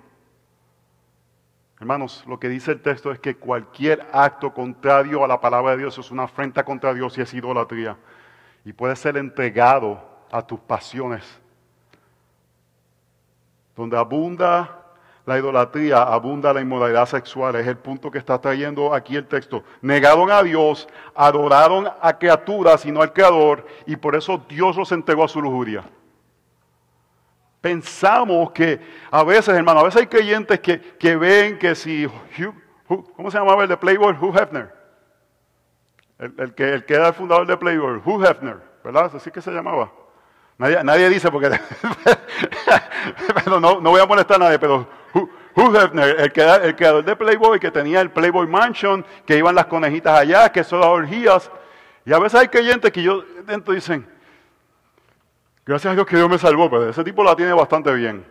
Hermanos, lo que dice el texto es que cualquier acto contrario a la palabra de Dios es una afrenta contra Dios y es idolatría. Y puede ser entregado a tus pasiones donde abunda la idolatría, abunda la inmoralidad sexual. Es el punto que está trayendo aquí el texto. Negaron a Dios, adoraron a criaturas y no al Creador, y por eso Dios los entregó a su lujuria. Pensamos que a veces, hermano, a veces hay creyentes que, ven que si, ¿cómo se llamaba el de Playboy? Hugh Hefner. El, que, el que era el fundador de Playboy, Hugh Hefner, ¿verdad? Así que se llamaba. Nadie, dice porque, pero no, voy a molestar a nadie, pero Hugh Hefner, el, creador de Playboy, que tenía el Playboy Mansion, que iban las conejitas allá, que son las orgías. Y a veces hay creyentes que yo dentro dicen, gracias a Dios que Dios me salvó, pero ese tipo la tiene bastante bien.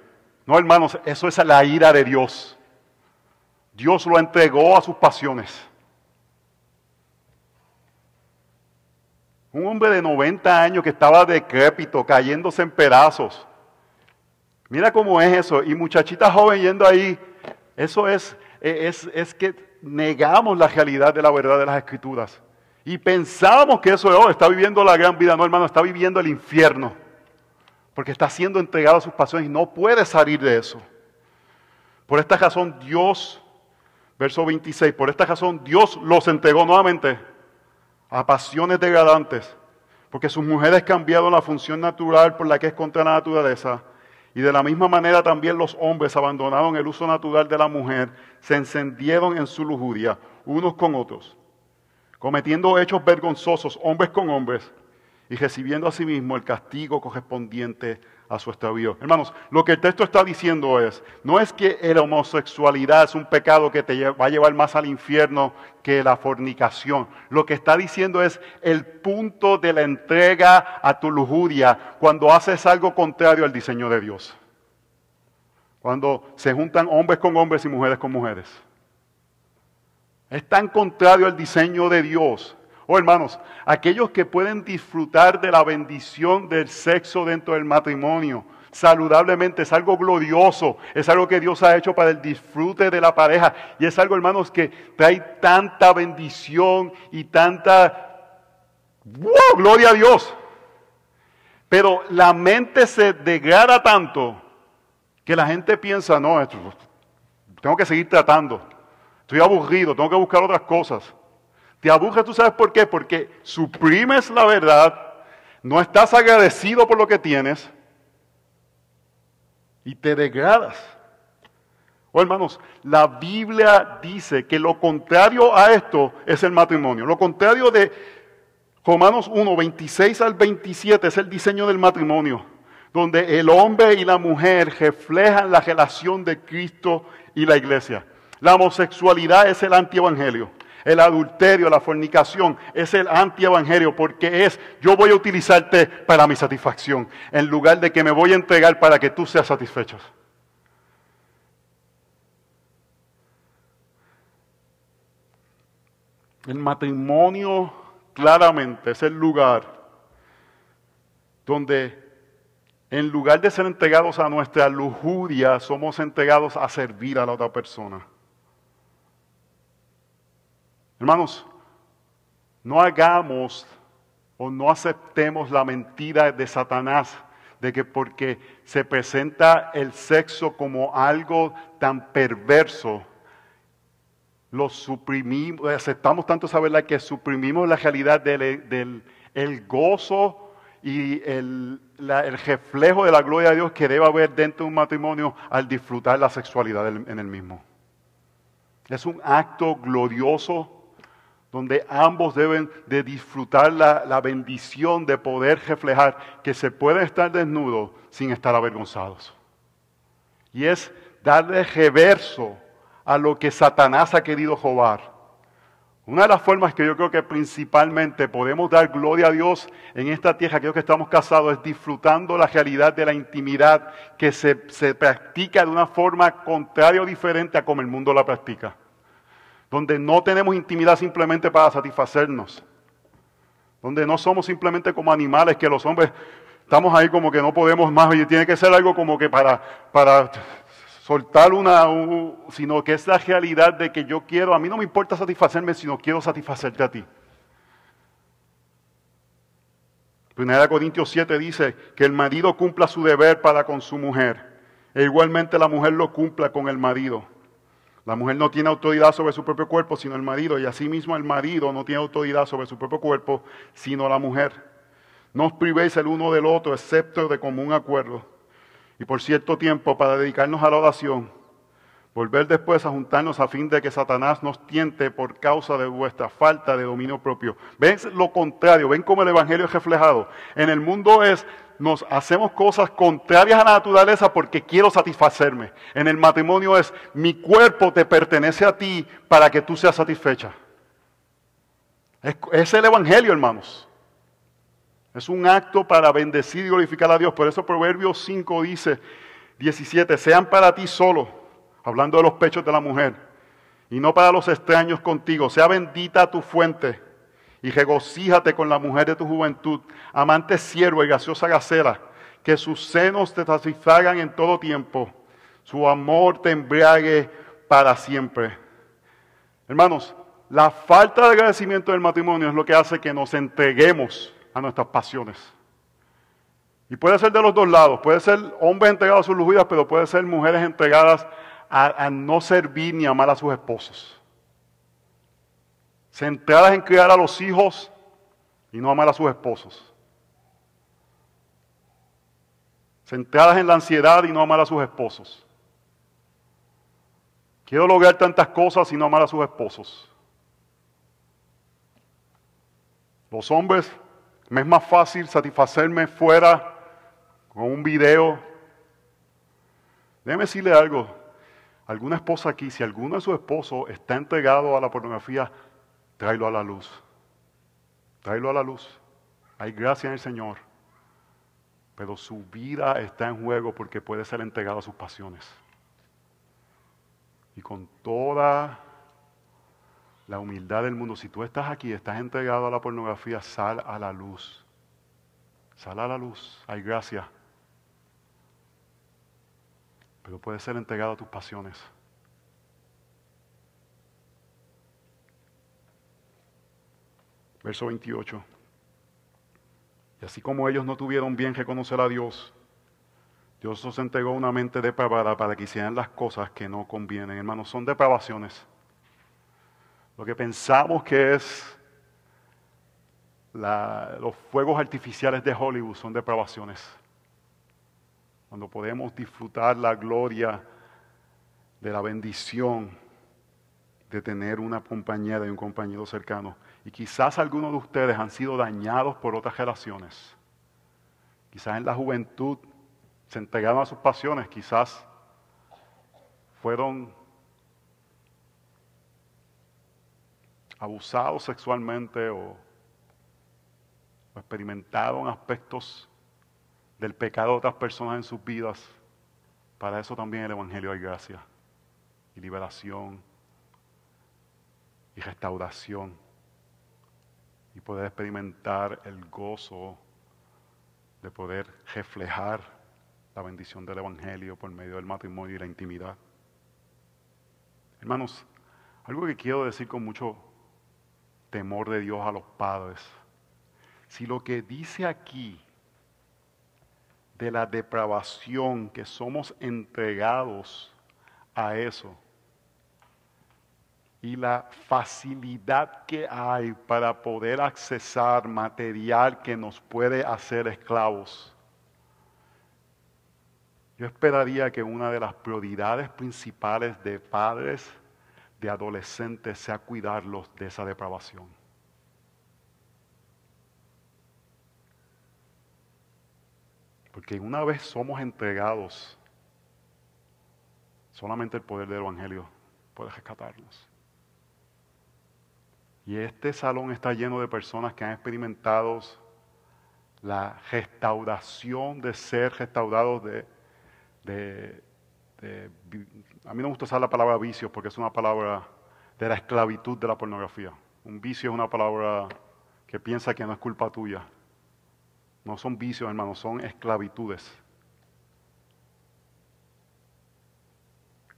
No, hermanos, eso es la ira de Dios. Dios lo entregó a sus pasiones. Un hombre de 90 años que estaba decrépito, cayéndose en pedazos. Mira cómo es eso. Y muchachita joven yendo ahí. Eso es, es, es que negamos la realidad de la verdad de las escrituras. Y pensábamos que eso oh, está viviendo la gran vida. No, hermano, está viviendo el infierno. Porque está siendo entregado a sus pasiones y no puede salir de eso. Por esta razón Dios, verso 26, por esta razón Dios los entregó nuevamente a pasiones degradantes, porque sus mujeres cambiaron la función natural por la que es contra la naturaleza, y de la misma manera también los hombres abandonaron el uso natural de la mujer, se encendieron en su lujuria, unos con otros, cometiendo hechos vergonzosos, hombres con hombres, y recibiendo asimismo el castigo correspondiente a su extravío. Hermanos, lo que el texto está diciendo es, no es que la homosexualidad es un pecado que te va a llevar más al infierno que la fornicación. Lo que está diciendo es el punto de la entrega a tu lujuria cuando haces algo contrario al diseño de Dios. Cuando se juntan hombres con hombres y mujeres con mujeres. Es tan contrario al diseño de Dios Oh hermanos, aquellos que pueden disfrutar de la bendición del sexo dentro del matrimonio, saludablemente, es algo glorioso, es algo que Dios ha hecho para el disfrute de la pareja y es algo, hermanos, que trae tanta bendición y tanta ¡wow! gloria a Dios. Pero la mente se degrada tanto que la gente piensa, no, esto, tengo que seguir tratando, estoy aburrido, tengo que buscar otras cosas. Te aburres, ¿tú sabes por qué? Porque suprimes la verdad, no estás agradecido por lo que tienes y te degradas. Oh, hermanos, la Biblia dice que lo contrario a esto es el matrimonio. Lo contrario de Romanos 1, 26 al 27 es el diseño del matrimonio, donde el hombre y la mujer reflejan la relación de Cristo y la iglesia. La homosexualidad es el antievangelio. El adulterio, la fornicación es el antievangelio porque es yo voy a utilizarte para mi satisfacción en lugar de que me voy a entregar para que tú seas satisfecho. El matrimonio claramente es el lugar donde en lugar de ser entregados a nuestra lujuria, somos entregados a servir a la otra persona. Hermanos, no hagamos o no aceptemos la mentira de Satanás de que porque se presenta el sexo como algo tan perverso, lo suprimimos, aceptamos tanto esa verdad que suprimimos la realidad del, gozo y el, el, reflejo de la gloria de Dios que debe haber dentro de un matrimonio al disfrutar la sexualidad en el mismo. Es un acto glorioso donde ambos deben de disfrutar la, bendición de poder reflejar que se puede estar desnudo sin estar avergonzados. Y es darle reverso a lo que Satanás ha querido robar. Una de las formas que yo creo que principalmente podemos dar gloria a Dios en esta tierra, creo que estamos casados, es disfrutando la realidad de la intimidad que se, se practica de una forma contraria o diferente a como el mundo la practica donde no tenemos intimidad simplemente para satisfacernos, donde no somos simplemente como animales que los hombres estamos ahí como que no podemos más y tiene que ser algo como que para, para soltar una, sino que es la realidad de que yo quiero, a mí no me importa satisfacerme, sino quiero satisfacerte a ti. Primera Corintios 7 dice que el marido cumpla su deber para con su mujer, e igualmente la mujer lo cumpla con el marido. La mujer no tiene autoridad sobre su propio cuerpo, sino el marido, y asimismo el marido no tiene autoridad sobre su propio cuerpo, sino la mujer. No os privéis el uno del otro, excepto de común acuerdo. Y por cierto tiempo, para dedicarnos a la oración, volver después a juntarnos a fin de que Satanás nos tiente por causa de vuestra falta de dominio propio. ¿Ven lo contrario? ¿Ven cómo el Evangelio es reflejado? En el mundo es nos hacemos cosas contrarias a la naturaleza porque quiero satisfacerme. En el matrimonio es, mi cuerpo te pertenece a ti para que tú seas satisfecha. Es, el Evangelio, hermanos. Es un acto para bendecir y glorificar a Dios. Por eso Proverbios 5 dice, 17, sean para ti solo, hablando de los pechos de la mujer, y no para los extraños contigo. Sea bendita tu fuente y regocíjate con la mujer de tu juventud, amante siervo y gaseosa gacela, que sus senos te satisfagan en todo tiempo, su amor te embriague para siempre. Hermanos, la falta de agradecimiento del matrimonio es lo que hace que nos entreguemos a nuestras pasiones. Y puede ser de los dos lados, puede ser hombres entregados a sus lujurias, pero puede ser mujeres entregadas a, no servir ni amar a sus esposos. Centradas en criar a los hijos y no amar a sus esposos. Centradas en la ansiedad y no amar a sus esposos. Quiero lograr tantas cosas y no amar a sus esposos. Los hombres, me es más fácil satisfacerme fuera con un video. Déjeme decirle algo. Alguna esposa aquí, si alguno de sus esposos está entregado a la pornografía, tráelo a la luz. Tráelo a la luz. Hay gracia en el Señor. Pero su vida está en juego porque puede ser entregado a sus pasiones. Y con toda la humildad del mundo, si tú estás aquí, estás entregado a la pornografía, sal a la luz. Sal a la luz. Hay gracia pero puede ser entregado a tus pasiones. Verso 28. Y así como ellos no tuvieron bien reconocer a Dios, Dios los entregó una mente depravada para que hicieran las cosas que no convienen. Hermanos, son depravaciones. Lo que pensamos que es los fuegos artificiales de Hollywood son depravaciones cuando podemos disfrutar la gloria de la bendición de tener una compañera y un compañero cercano. Y quizás algunos de ustedes han sido dañados por otras relaciones. Quizás en la juventud se entregaron a sus pasiones, quizás fueron abusados sexualmente o, o experimentaron aspectos del pecado de otras personas en sus vidas, para eso también el Evangelio hay gracia y liberación y restauración y poder experimentar el gozo de poder reflejar la bendición del Evangelio por medio del matrimonio y la intimidad. Hermanos, algo que quiero decir con mucho temor de Dios a los padres, si lo que dice aquí de la depravación, que somos entregados a eso. Y la facilidad que hay para poder accesar material que nos puede hacer esclavos. Yo esperaría que una de las prioridades principales de padres, de adolescentes, sea cuidarlos de esa depravación. Porque una vez somos entregados, solamente el poder del Evangelio puede rescatarnos. Y este salón está lleno de personas que han experimentado la restauración de ser restaurados de, A mí no me gusta usar la palabra vicios porque es una palabra de la esclavitud de la pornografía. Un vicio es una palabra que piensa que no es culpa tuya. No son vicios, hermanos, son esclavitudes.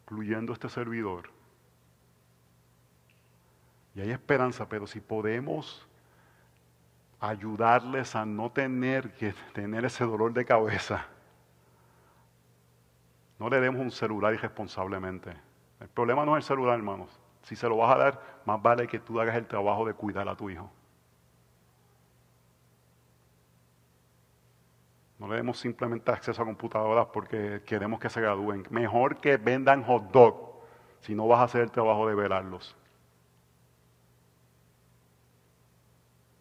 Incluyendo este servidor. Y hay esperanza, pero si podemos ayudarles a no tener que tener ese dolor de cabeza, no le demos un celular irresponsablemente. El problema no es el celular, hermanos. Si se lo vas a dar, más vale que tú hagas el trabajo de cuidar a tu hijo. No le demos simplemente acceso a computadoras porque queremos que se gradúen. Mejor que vendan hot dog si no vas a hacer el trabajo de velarlos.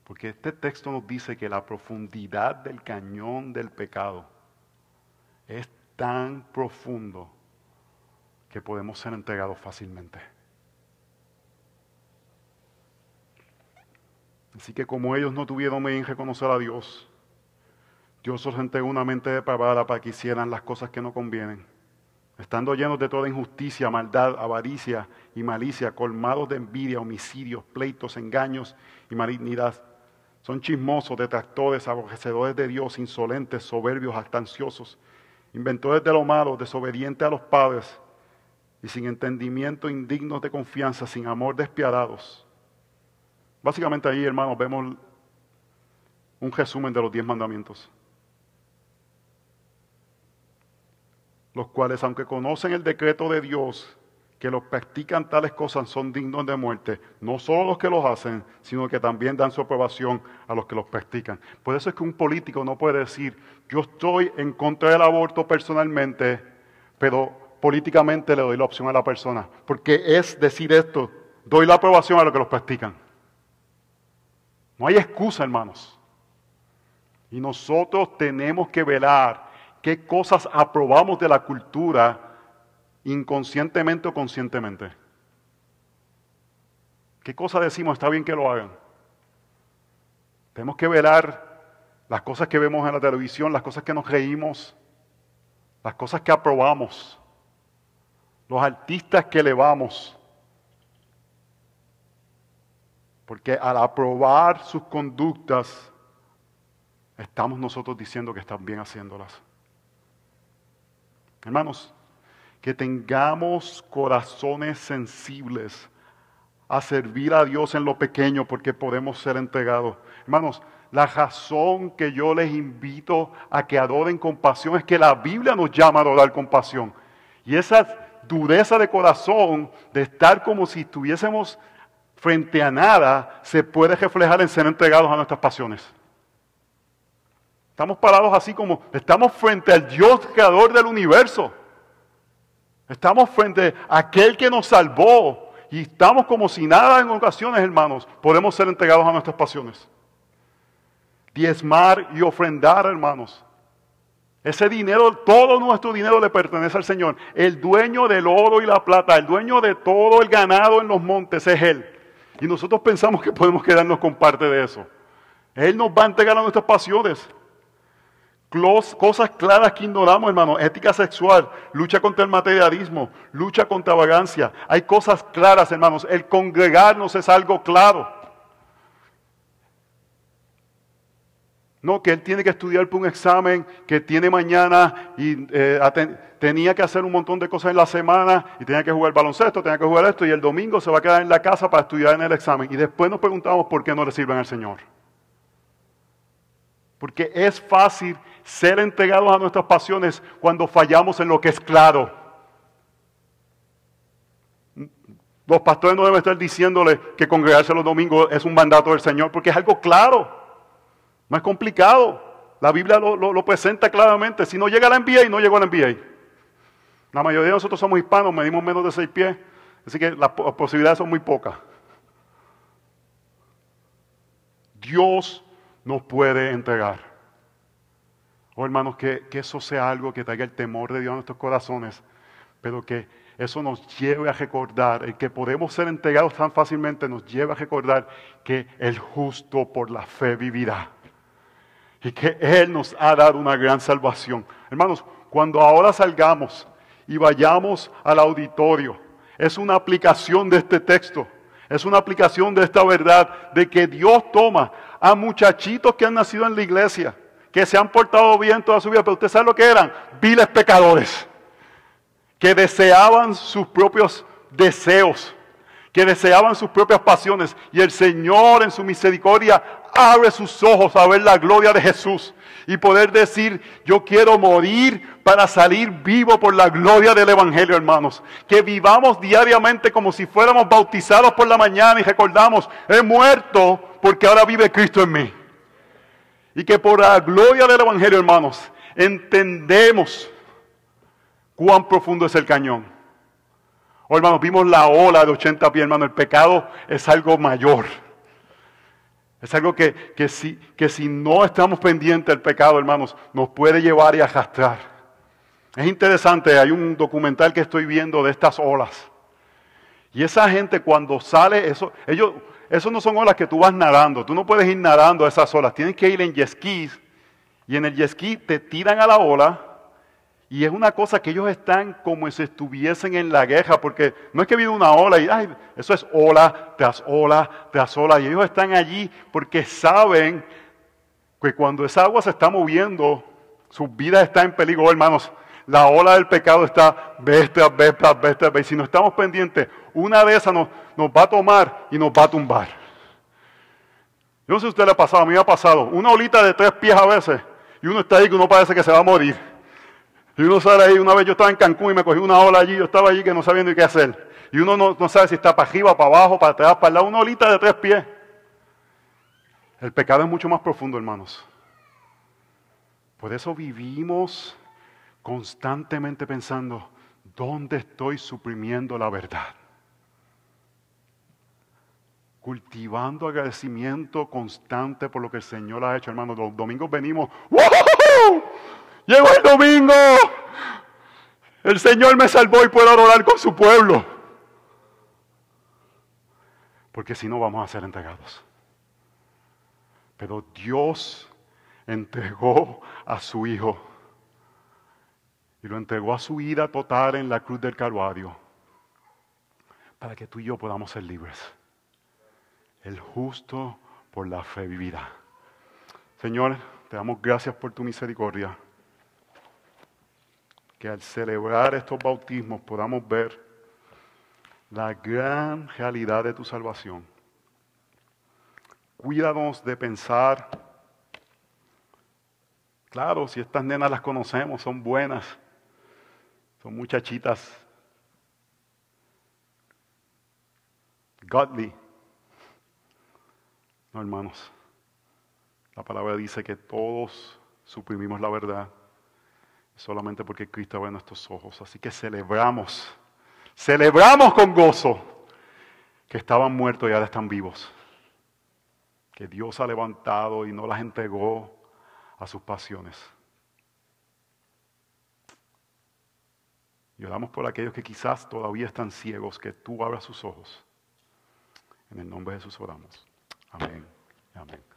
Porque este texto nos dice que la profundidad del cañón del pecado es tan profundo que podemos ser entregados fácilmente. Así que como ellos no tuvieron bien reconocer a Dios, Dios os entregó una mente depravada para que hicieran las cosas que no convienen. estando llenos de toda injusticia, maldad, avaricia y malicia, colmados de envidia, homicidios, pleitos, engaños y malignidad. Son chismosos, detractores, aborrecedores de Dios, insolentes, soberbios, actanciosos, inventores de lo malo, desobedientes a los padres y sin entendimiento, indignos de confianza, sin amor, despiadados. Básicamente ahí, hermanos, vemos un resumen de los diez mandamientos. Los cuales, aunque conocen el decreto de Dios, que los practican tales cosas son dignos de muerte, no solo los que los hacen, sino que también dan su aprobación a los que los practican. Por eso es que un político no puede decir, yo estoy en contra del aborto personalmente, pero políticamente le doy la opción a la persona, porque es decir esto, doy la aprobación a los que los practican. No hay excusa, hermanos. Y nosotros tenemos que velar qué cosas aprobamos de la cultura inconscientemente o conscientemente. ¿Qué cosa decimos? Está bien que lo hagan. Tenemos que velar las cosas que vemos en la televisión, las cosas que nos reímos, las cosas que aprobamos, los artistas que elevamos. Porque al aprobar sus conductas, estamos nosotros diciendo que están bien haciéndolas. Hermanos, que tengamos corazones sensibles a servir a Dios en lo pequeño porque podemos ser entregados. Hermanos, la razón que yo les invito a que adoren con pasión es que la Biblia nos llama a adorar con pasión. Y esa dureza de corazón, de estar como si estuviésemos frente a nada, se puede reflejar en ser entregados a nuestras pasiones. Estamos parados así como estamos frente al Dios creador del universo. Estamos frente a aquel que nos salvó y estamos como si nada en ocasiones, hermanos, podemos ser entregados a nuestras pasiones. Diezmar y ofrendar, hermanos. Ese dinero, todo nuestro dinero le pertenece al Señor. El dueño del oro y la plata, el dueño de todo el ganado en los montes es Él. Y nosotros pensamos que podemos quedarnos con parte de eso. Él nos va a entregar a nuestras pasiones cosas claras que ignoramos, hermano. Ética sexual, lucha contra el materialismo, lucha contra vagancia. Hay cosas claras, hermanos. El congregarnos es algo claro. No, que él tiene que estudiar por un examen que tiene mañana y eh, tenía que hacer un montón de cosas en la semana y tenía que jugar baloncesto, tenía que jugar esto y el domingo se va a quedar en la casa para estudiar en el examen. Y después nos preguntamos por qué no le sirven al Señor. Porque es fácil ser entregados a nuestras pasiones cuando fallamos en lo que es claro. Los pastores no deben estar diciéndole que congregarse los domingos es un mandato del Señor, porque es algo claro, no es complicado. La Biblia lo, presenta claramente. Si no llega la NBA, no llegó la NBA. La mayoría de nosotros somos hispanos, medimos menos de seis pies, así que las posibilidades son muy pocas. Dios nos puede entregar. Oh hermanos, que, eso sea algo que traiga el temor de Dios a nuestros corazones, pero que eso nos lleve a recordar, el que podemos ser entregados tan fácilmente nos lleva a recordar que el justo por la fe vivirá. Y que Él nos ha dado una gran salvación. Hermanos, cuando ahora salgamos y vayamos al auditorio, es una aplicación de este texto. Es una aplicación de esta verdad de que Dios toma a muchachitos que han nacido en la iglesia que se han portado bien toda su vida, pero usted sabe lo que eran, viles pecadores, que deseaban sus propios deseos, que deseaban sus propias pasiones, y el Señor en su misericordia abre sus ojos a ver la gloria de Jesús y poder decir, yo quiero morir para salir vivo por la gloria del Evangelio, hermanos. Que vivamos diariamente como si fuéramos bautizados por la mañana y recordamos, he muerto porque ahora vive Cristo en mí. Y que por la gloria del Evangelio, hermanos, entendemos cuán profundo es el cañón. Oh, hermanos, vimos la ola de 80 pies, hermano. El pecado es algo mayor. Es algo que, que, si, que si no estamos pendientes del pecado, hermanos, nos puede llevar y arrastrar. Es interesante, hay un documental que estoy viendo de estas olas. Y esa gente cuando sale, eso, ellos, eso no son olas que tú vas nadando. Tú no puedes ir nadando a esas olas. Tienes que ir en jet Y en el jet te tiran a la ola. Y es una cosa que ellos están como si estuviesen en la guerra, porque no es que viene una ola y ay, eso es ola tras ola tras ola. Y ellos están allí porque saben que cuando esa agua se está moviendo, su vida está en peligro, hermanos. La ola del pecado está vez tras vez tras vez. Si no estamos pendientes, una de esas nos, va a tomar y nos va a tumbar. Yo no sé si usted le ha pasado, a mí me ha pasado. Una olita de tres pies a veces y uno está ahí que uno parece que se va a morir. Y uno sale ahí, una vez yo estaba en Cancún y me cogí una ola allí, yo estaba allí que no sabía ni qué hacer. Y uno no, sabe si está para arriba, para abajo, para atrás, para el lado, una olita de tres pies. El pecado es mucho más profundo, hermanos. Por eso vivimos constantemente pensando, ¿dónde estoy suprimiendo la verdad? Cultivando agradecimiento constante por lo que el Señor ha hecho, hermanos. Los domingos venimos, ¡Wow! Llegó el domingo. El Señor me salvó y puedo adorar con su pueblo. Porque si no vamos a ser entregados. Pero Dios entregó a su Hijo. Y lo entregó a su vida total en la cruz del Calvario. Para que tú y yo podamos ser libres. El justo por la fe vivida. Señor, te damos gracias por tu misericordia que al celebrar estos bautismos podamos ver la gran realidad de tu salvación. Cuídanos de pensar, claro, si estas nenas las conocemos, son buenas, son muchachitas godly. No, hermanos, la palabra dice que todos suprimimos la verdad solamente porque Cristo ve nuestros ojos. Así que celebramos, celebramos con gozo que estaban muertos y ahora están vivos. Que Dios ha levantado y no las entregó a sus pasiones. Y oramos por aquellos que quizás todavía están ciegos, que tú abras sus ojos. En el nombre de Jesús oramos. Amén. Amén.